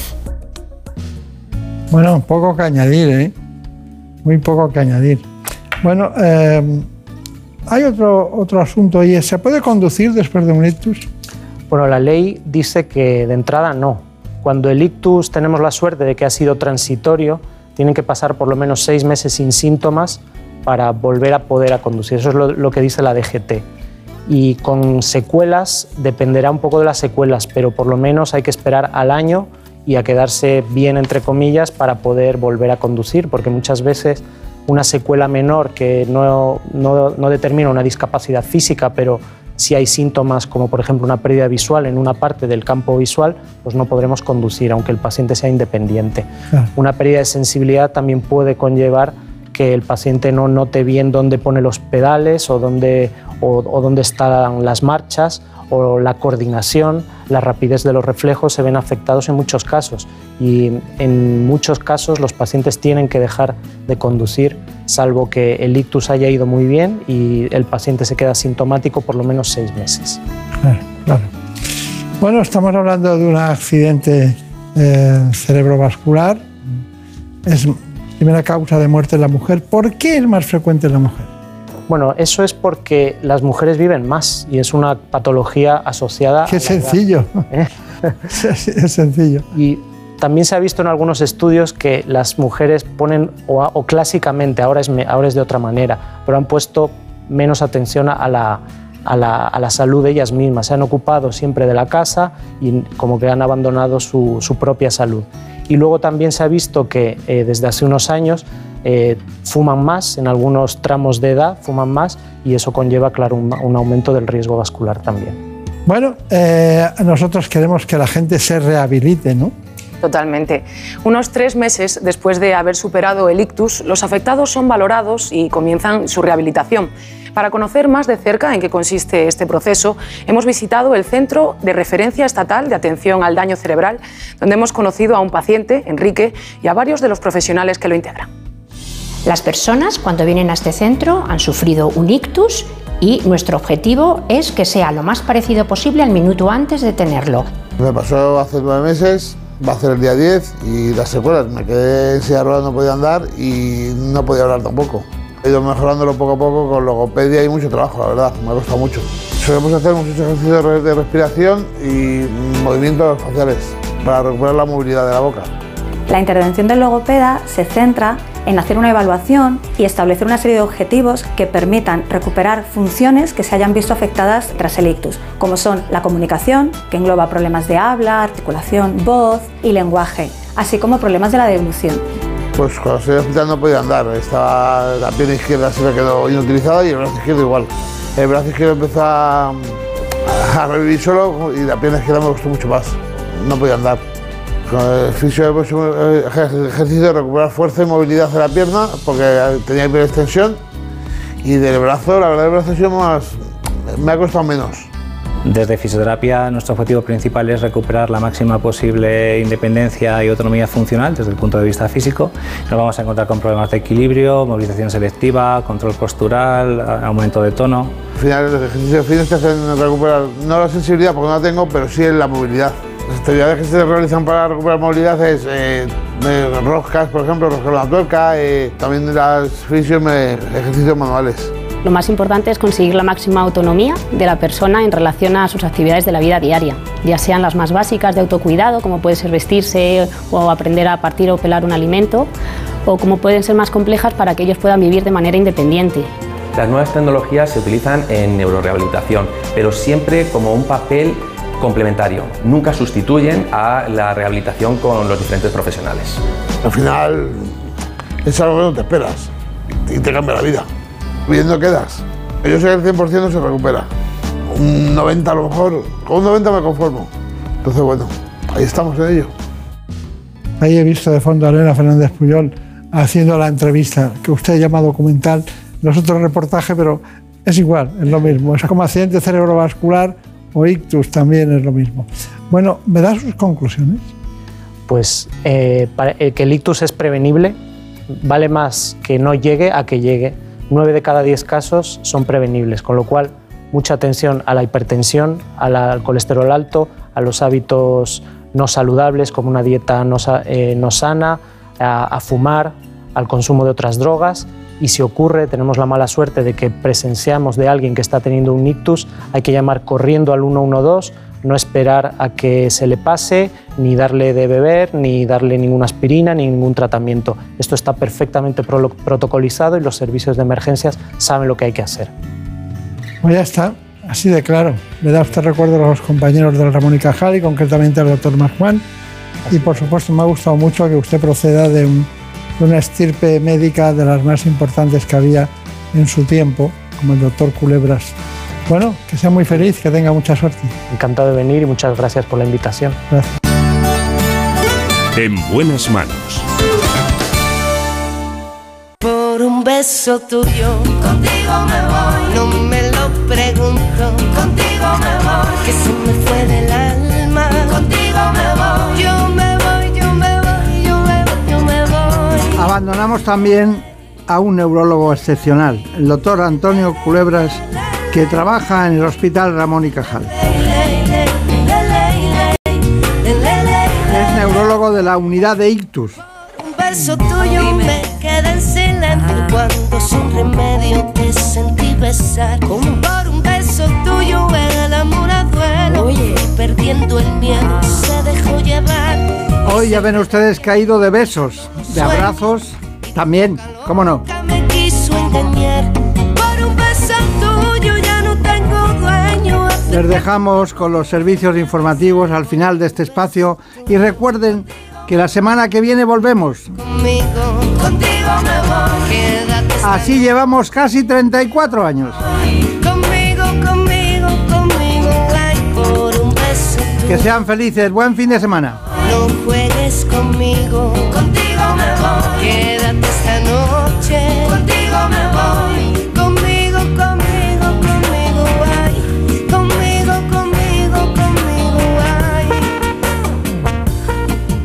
Bueno, poco que añadir, ¿eh? Muy poco que añadir. Bueno, eh, hay otro, otro asunto y es, ¿se puede conducir después de un ictus? Bueno, la ley dice que de entrada no. Cuando el ictus tenemos la suerte de que ha sido transitorio, tienen que pasar por lo menos seis meses sin síntomas para volver a poder a conducir. Eso es lo, lo que dice la DGT. Y con secuelas, dependerá un poco de las secuelas, pero por lo menos hay que esperar al año y a quedarse bien, entre comillas, para poder volver a conducir, porque muchas veces una secuela menor que no, no, no determina una discapacidad física, pero si hay síntomas como por ejemplo una pérdida visual en una parte del campo visual, pues no podremos conducir, aunque el paciente sea independiente. Claro. Una pérdida de sensibilidad también puede conllevar que el paciente no note bien dónde pone los pedales o dónde, o, o dónde están las marchas o la coordinación, la rapidez de los reflejos se ven afectados en muchos casos y en muchos casos los pacientes tienen que dejar de conducir salvo que el ictus haya ido muy bien y el paciente se queda sintomático por lo menos seis meses. Claro, claro. Bueno, estamos hablando de un accidente eh, cerebrovascular. Es primera causa de muerte en la mujer. ¿Por qué es más frecuente en la mujer? Bueno, eso es porque las mujeres viven más y es una patología asociada. Qué a sencillo. ¿eh? (laughs) es sencillo. Y también se ha visto en algunos estudios que las mujeres ponen, o, o clásicamente, ahora es, ahora es de otra manera, pero han puesto menos atención a la, a la, a la, salud de ellas mismas. Se han ocupado siempre de la casa y como que han abandonado su, su propia salud. Y luego también se ha visto que eh, desde hace unos años eh, fuman más, en algunos tramos de edad fuman más y eso conlleva, claro, un, un aumento del riesgo vascular también. Bueno, eh, nosotros queremos que la gente se rehabilite, ¿no? Totalmente. Unos tres meses después de haber superado el ictus, los afectados son valorados y comienzan su rehabilitación. Para conocer más de cerca en qué consiste este proceso, hemos visitado el Centro de Referencia Estatal de Atención al Daño Cerebral, donde hemos conocido a un paciente, Enrique, y a varios de los profesionales que lo integran. Las personas cuando vienen a este centro han sufrido un ictus y nuestro objetivo es que sea lo más parecido posible al minuto antes de tenerlo. Me pasó hace nueve meses, va a ser el día 10 y las secuelas. Me quedé en silla no podía andar y no podía hablar tampoco. He ido mejorándolo poco a poco con logopedia y mucho trabajo, la verdad, me ha costado mucho. Solemos hacer muchos ejercicios de respiración y movimientos faciales para recuperar la movilidad de la boca. La intervención del logopeda se centra en hacer una evaluación y establecer una serie de objetivos que permitan recuperar funciones que se hayan visto afectadas tras el ictus, como son la comunicación, que engloba problemas de habla, articulación, voz y lenguaje, así como problemas de la deglución. Pues cuando estoy en hospital no podía andar, estaba la pierna izquierda se me quedó inutilizada y el brazo izquierdo igual. El brazo izquierdo empezó a, revivir solo y la pierna izquierda me costó mucho más, no podía andar. Con el fisio hemos eh, ejer- ejercicio de recuperar fuerza y movilidad de la pierna porque tenía hiperextensión y del brazo, la verdad el brazo ha sido más, me ha costado menos. Desde fisioterapia nuestro objetivo principal es recuperar la máxima posible independencia y autonomía funcional desde el punto de vista físico. Nos vamos a encontrar con problemas de equilibrio, movilización selectiva, control postural, aumento de tono. Al final los ejercicios fines te hacen recuperar, no la sensibilidad porque no la tengo, pero sí la movilidad. Las actividades que se realizan para recuperar movilidad es eh, roscas, por ejemplo, roscar la tuerca, eh, también las fisios, ejercicios manuales. Lo más importante es conseguir la máxima autonomía de la persona en relación a sus actividades de la vida diaria, ya sean las más básicas de autocuidado, como puede ser vestirse o aprender a partir o pelar un alimento, o como pueden ser más complejas para que ellos puedan vivir de manera independiente. Las nuevas tecnologías se utilizan en neurorehabilitación, pero siempre como un papel complementario. Nunca sustituyen a la rehabilitación con los diferentes profesionales. Al final es algo que no te esperas y te cambia la vida. Viendo quedas. Yo sé que el 100% no se recupera. Un 90 a lo mejor, con un 90 me conformo. Entonces bueno, ahí estamos en ello. Ahí he visto de fondo a Elena Fernández Puyol haciendo la entrevista que usted llama documental. Los otros reportajes, pero es igual, es lo mismo. Es como accidente cerebrovascular o ictus, también es lo mismo. Bueno, ¿me da sus conclusiones? Pues eh, eh, que el ictus es prevenible, vale más que no llegue a que llegue. 9 de cada 10 casos son prevenibles, con lo cual mucha atención a la hipertensión, al colesterol alto, a los hábitos no saludables como una dieta no, eh, sana, a fumar, al consumo de otras drogas. Y si ocurre, tenemos la mala suerte de que presenciamos de alguien que está teniendo un ictus, hay que llamar corriendo al 112, no esperar a que se le pase, ni darle de beber, ni darle ninguna aspirina, ni ningún tratamiento. Esto está perfectamente protocolizado y los servicios de emergencias saben lo que hay que hacer. Pues ya está, así de claro. Le da usted recuerdo a los compañeros del Ramón y Cajal y concretamente al doctor Marjuan. Y por supuesto me ha gustado mucho que usted proceda de, un- de una estirpe médica de las más importantes que había en su tiempo, como el doctor Culebras. Bueno, que sea muy feliz, que tenga mucha suerte. Encantado de venir y muchas gracias por la invitación. Gracias. En buenas manos. Por un beso tuyo, contigo me voy. Abandonamos también a un neurólogo excepcional, el doctor Antonio Culebras, que trabaja en el Hospital Ramón y Cajal. Es neurólogo de la unidad de ictus. Un beso tuyo me queda en silencio cuando sin remedio te sentí besar. Por un beso tuyo el amor a duelo perdiendo el miedo se dejó llevar. Hoy ya ven ustedes que ha ido de besos, de abrazos, también, ¿cómo no? me quiso engañar. Por un beso tuyo ya no tengo dueño. Les dejamos con los servicios informativos al final de este espacio y recuerden que la semana que viene volvemos. Así llevamos casi 34 años. Que sean felices. Buen fin de semana. No juegues conmigo, contigo me voy. Quédate esta noche, contigo